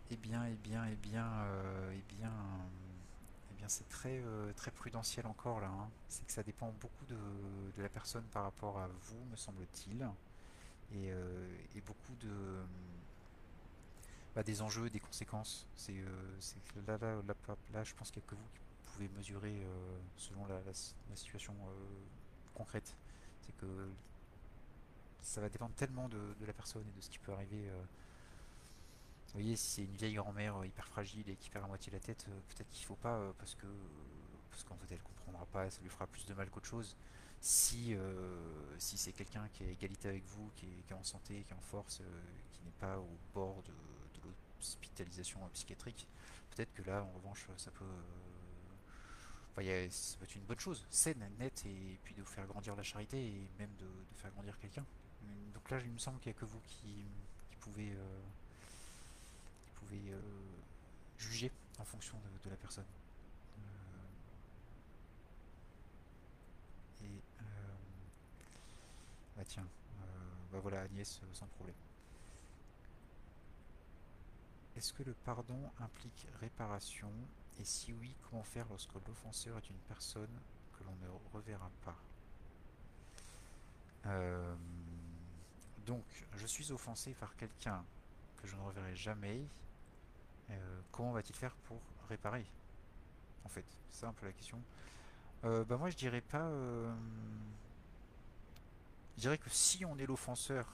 S1: eh bien, eh bien, eh bien, euh, eh bien, eh bien, c'est très, euh, très prudentiel encore là. hein. C'est que ça dépend beaucoup de, la personne par rapport à vous, me semble-t-il, et, euh, et beaucoup de, bah, des enjeux, des conséquences. C'est, euh, là, là, là, là, je pense qu'il n'y a que vous qui pouvez mesurer selon la, situation concrète. C'est que ça va dépendre tellement de, la personne et de ce qui peut arriver. euh, vous voyez, si c'est une vieille grand-mère euh, hyper fragile et qui perd à moitié la tête, euh, peut-être qu'il faut pas parce que parce qu'en fait elle comprendra pas, ça lui fera plus de mal qu'autre chose. Si si c'est quelqu'un qui est égalité avec vous, qui est, qui est en santé, qui est en force, qui n'est pas au bord de, l'hospitalisation psychiatrique, peut-être que là en revanche ça peut ça peut être une bonne chose, saine, nette et puis de vous faire grandir la charité et même de faire grandir quelqu'un. Donc là il me semble qu'il n'y a que vous qui, pouvez euh, euh, juger en fonction de, la personne. Euh, et bah tiens, bah voilà Agnès, sans problème. Est-ce que le pardon implique réparation? Et si oui, comment faire lorsque l'offenseur est une personne que l'on ne reverra pas? Euh, Donc, je suis offensé par quelqu'un que je ne reverrai jamais. Euh, comment va-t-il faire pour réparer En fait, c'est ça un peu la question. Euh, bah moi je dirais pas. euh, Je dirais que si on est l'offenseur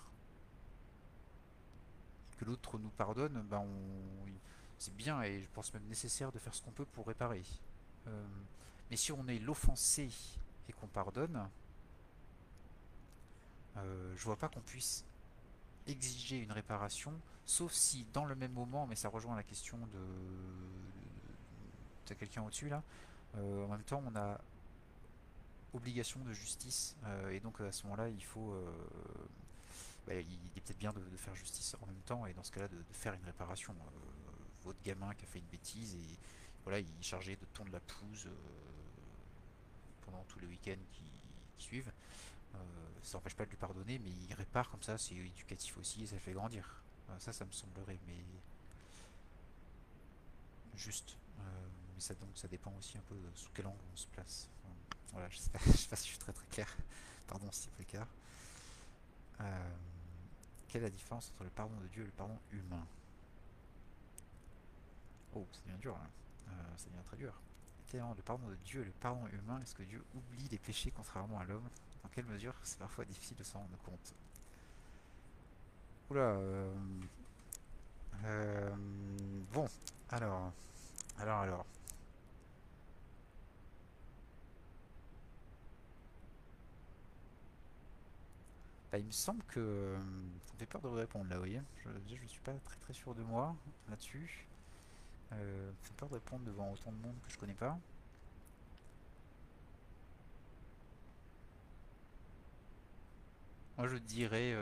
S1: et que l'autre nous pardonne, bah c'est bien et je pense même nécessaire de faire ce qu'on peut pour réparer. Mais si on est l'offensé et qu'on pardonne, euh, je vois pas qu'on puisse exiger une réparation, sauf si dans le même moment, mais ça rejoint la question de, de quelqu'un au-dessus là, euh, en même temps on a obligation de justice euh, et donc à ce moment-là il faut, euh, bah, il est peut-être bien de, faire justice en même temps et dans ce cas-là de, faire une réparation. Votre gamin qui a fait une bêtise et voilà il est chargé de tondre la pelouse pendant tous les week-ends qui suivent. Euh, ça n'empêche pas de lui pardonner, mais il répare comme ça, c'est éducatif aussi et ça le fait grandir. Euh, ça, ça me semblerait, mais juste. mais ça, donc, ça dépend aussi un peu de sous quel angle on se place. voilà, je sais, pas, sais pas si je suis très très clair. Pardon si c'est pas le quelle est la différence entre le pardon de Dieu et le pardon humain? Oh, ça devient dur, hein. ça devient très dur. Le pardon de Dieu et le pardon humain, est-ce que Dieu oublie les péchés contrairement à l'homme? Dans quelle mesure c'est parfois difficile de s'en rendre compte Oula. Euh, euh, bon, alors, alors, alors. Bah, il me semble que euh, ça me fait peur de répondre là, vous voyez. Je, je suis pas très très sûr de moi là-dessus. Ça me fait peur de répondre devant autant de monde que je connais pas. Moi je dirais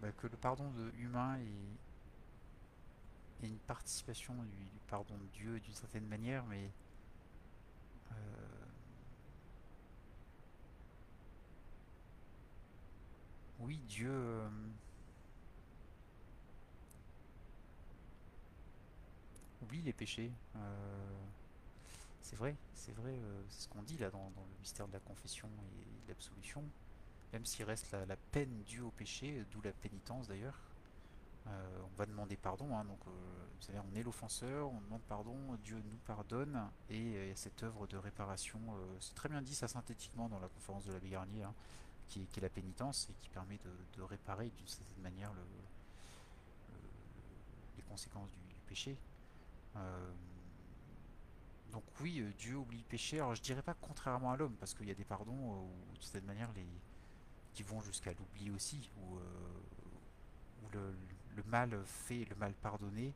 S1: bah, que le pardon de humain est, une participation du, pardon de Dieu d'une certaine manière, mais euh, oui, Dieu euh, oublie les péchés. Euh, c'est vrai, c'est vrai, c'est ce qu'on dit là dans, le mystère de la confession et de l'absolution même s'il reste la, peine due au péché, d'où la pénitence d'ailleurs. Euh, on va demander pardon, hein, donc euh, on est l'offenseur, on demande pardon, Dieu nous pardonne, et il y a cette œuvre de réparation, euh, c'est très bien dit ça synthétiquement dans la conférence de l'abbé Garnier, hein, qui, est la pénitence et qui permet de, réparer d'une certaine manière les conséquences du, péché. Donc oui, Dieu oublie le péché, alors je dirais pas contrairement à l'homme, parce qu'il y a des pardons où de cette manière qui vont jusqu'à l'oubli aussi, où, euh, le, mal fait, le mal pardonné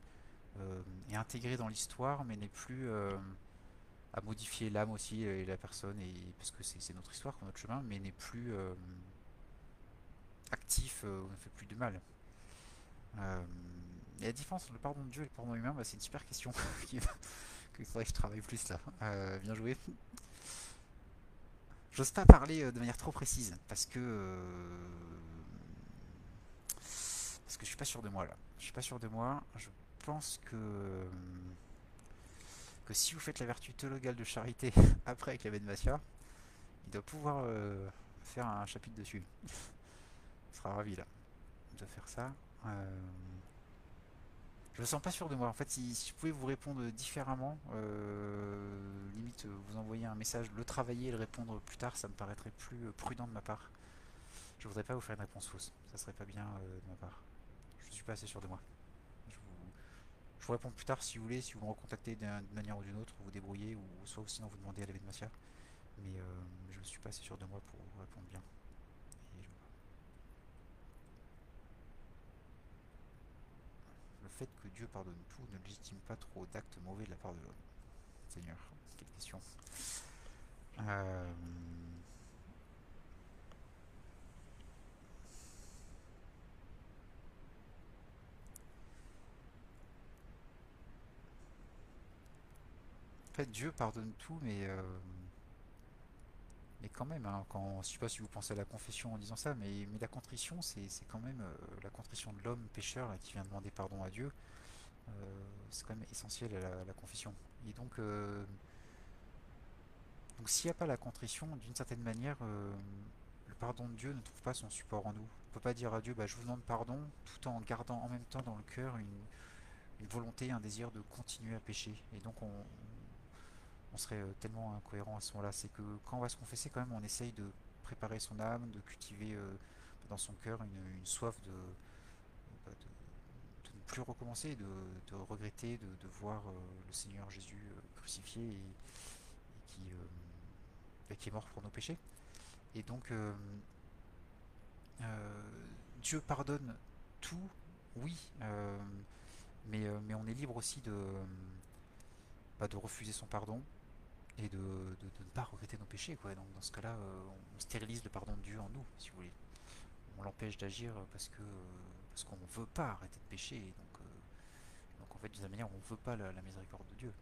S1: euh, est intégré dans l'histoire, mais n'est plus euh, à modifier l'âme aussi et la personne, et, parce que c'est notre histoire, notre chemin, mais n'est plus actif, ne fait plus de mal. et la différence entre le pardon de Dieu et le pardon humain, bah, c'est une super question qu'il faudrait que je travaille plus là. bien joué. J'ose pas parler euh, de manière trop précise parce que euh, parce que je suis pas sûr de moi là. Je suis pas sûr de moi. Je pense que que si vous faites la vertu théologale de charité après avec la Massia, il doit pouvoir euh, faire un chapitre dessus. il sera ravi là de faire ça. Je me sens pas sûr de moi. En fait, si, je pouvais vous répondre différemment, euh, limite vous envoyer un message, le travailler et le répondre plus tard, ça me paraîtrait plus euh, prudent de ma part. Je voudrais pas vous faire une réponse fausse. Ça serait pas bien euh, de ma part. Je suis pas assez sûr de moi. Je vous, réponds plus tard si vous voulez, si vous me recontactez d'une manière ou d'une autre, vous débrouillez, ou soit sinon vous demandez à l'événement Massia. Mais je ne suis pas assez sûr de moi pour vous répondre bien. Fait que Dieu pardonne tout ne légitime pas trop d'actes mauvais de la part de l'homme Seigneur, quelle question. Euh, en fait, Dieu pardonne tout, mais euh, mais quand même, hein, quand, je sais pas si vous pensez à la confession en disant ça, mais, mais la contrition, c'est quand même euh, la contrition de l'homme pécheur qui vient demander pardon à Dieu. Euh, c'est quand même essentiel à la, confession. Et donc, euh, donc s'il n'y a pas la contrition, d'une certaine manière, le pardon de Dieu ne trouve pas son support en nous. On ne peut pas dire à Dieu, bah, je vous demande pardon, tout en gardant en même temps dans le cœur une, une volonté, un désir de continuer à pécher. Et donc on, on serait euh, tellement incohérent à ce moment-là. C'est que quand on va se confesser, quand même, on essaye de préparer son âme, de cultiver euh, dans son cœur une, soif de, bah, de, ne plus recommencer, de, regretter, de, voir euh, le Seigneur Jésus crucifié et, qui, est mort pour nos péchés. Et donc, Dieu pardonne tout, oui, mais, on est libre aussi de, bah, de refuser son pardon, de, ne pas regretter nos péchés. Quoi. Donc dans ce cas-là, euh, on stérilise le pardon de Dieu en nous, si vous voulez. On l'empêche d'agir parce que parce qu'on ne veut pas arrêter de pécher. Donc, euh, donc en fait, d'une manière, on ne veut pas la, miséricorde de Dieu.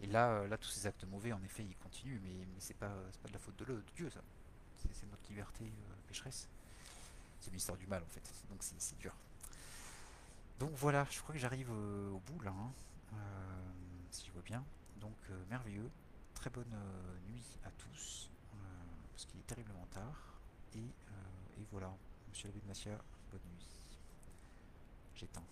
S1: Et là, euh, là, tous ces actes mauvais, en effet, ils continuent, mais, mais c'est pas, pas de la faute de, de Dieu, ça. c'est notre liberté pécheresse. C'est l'histoire du mal en fait, donc c'est dur. Donc voilà, je crois que j'arrive au bout là, hein. si je vois bien. Donc merveilleux, très bonne nuit à tous, parce qu'il est terriblement tard. Et, et voilà, monsieur l'abbé de Massia, bonne nuit. J'éteins.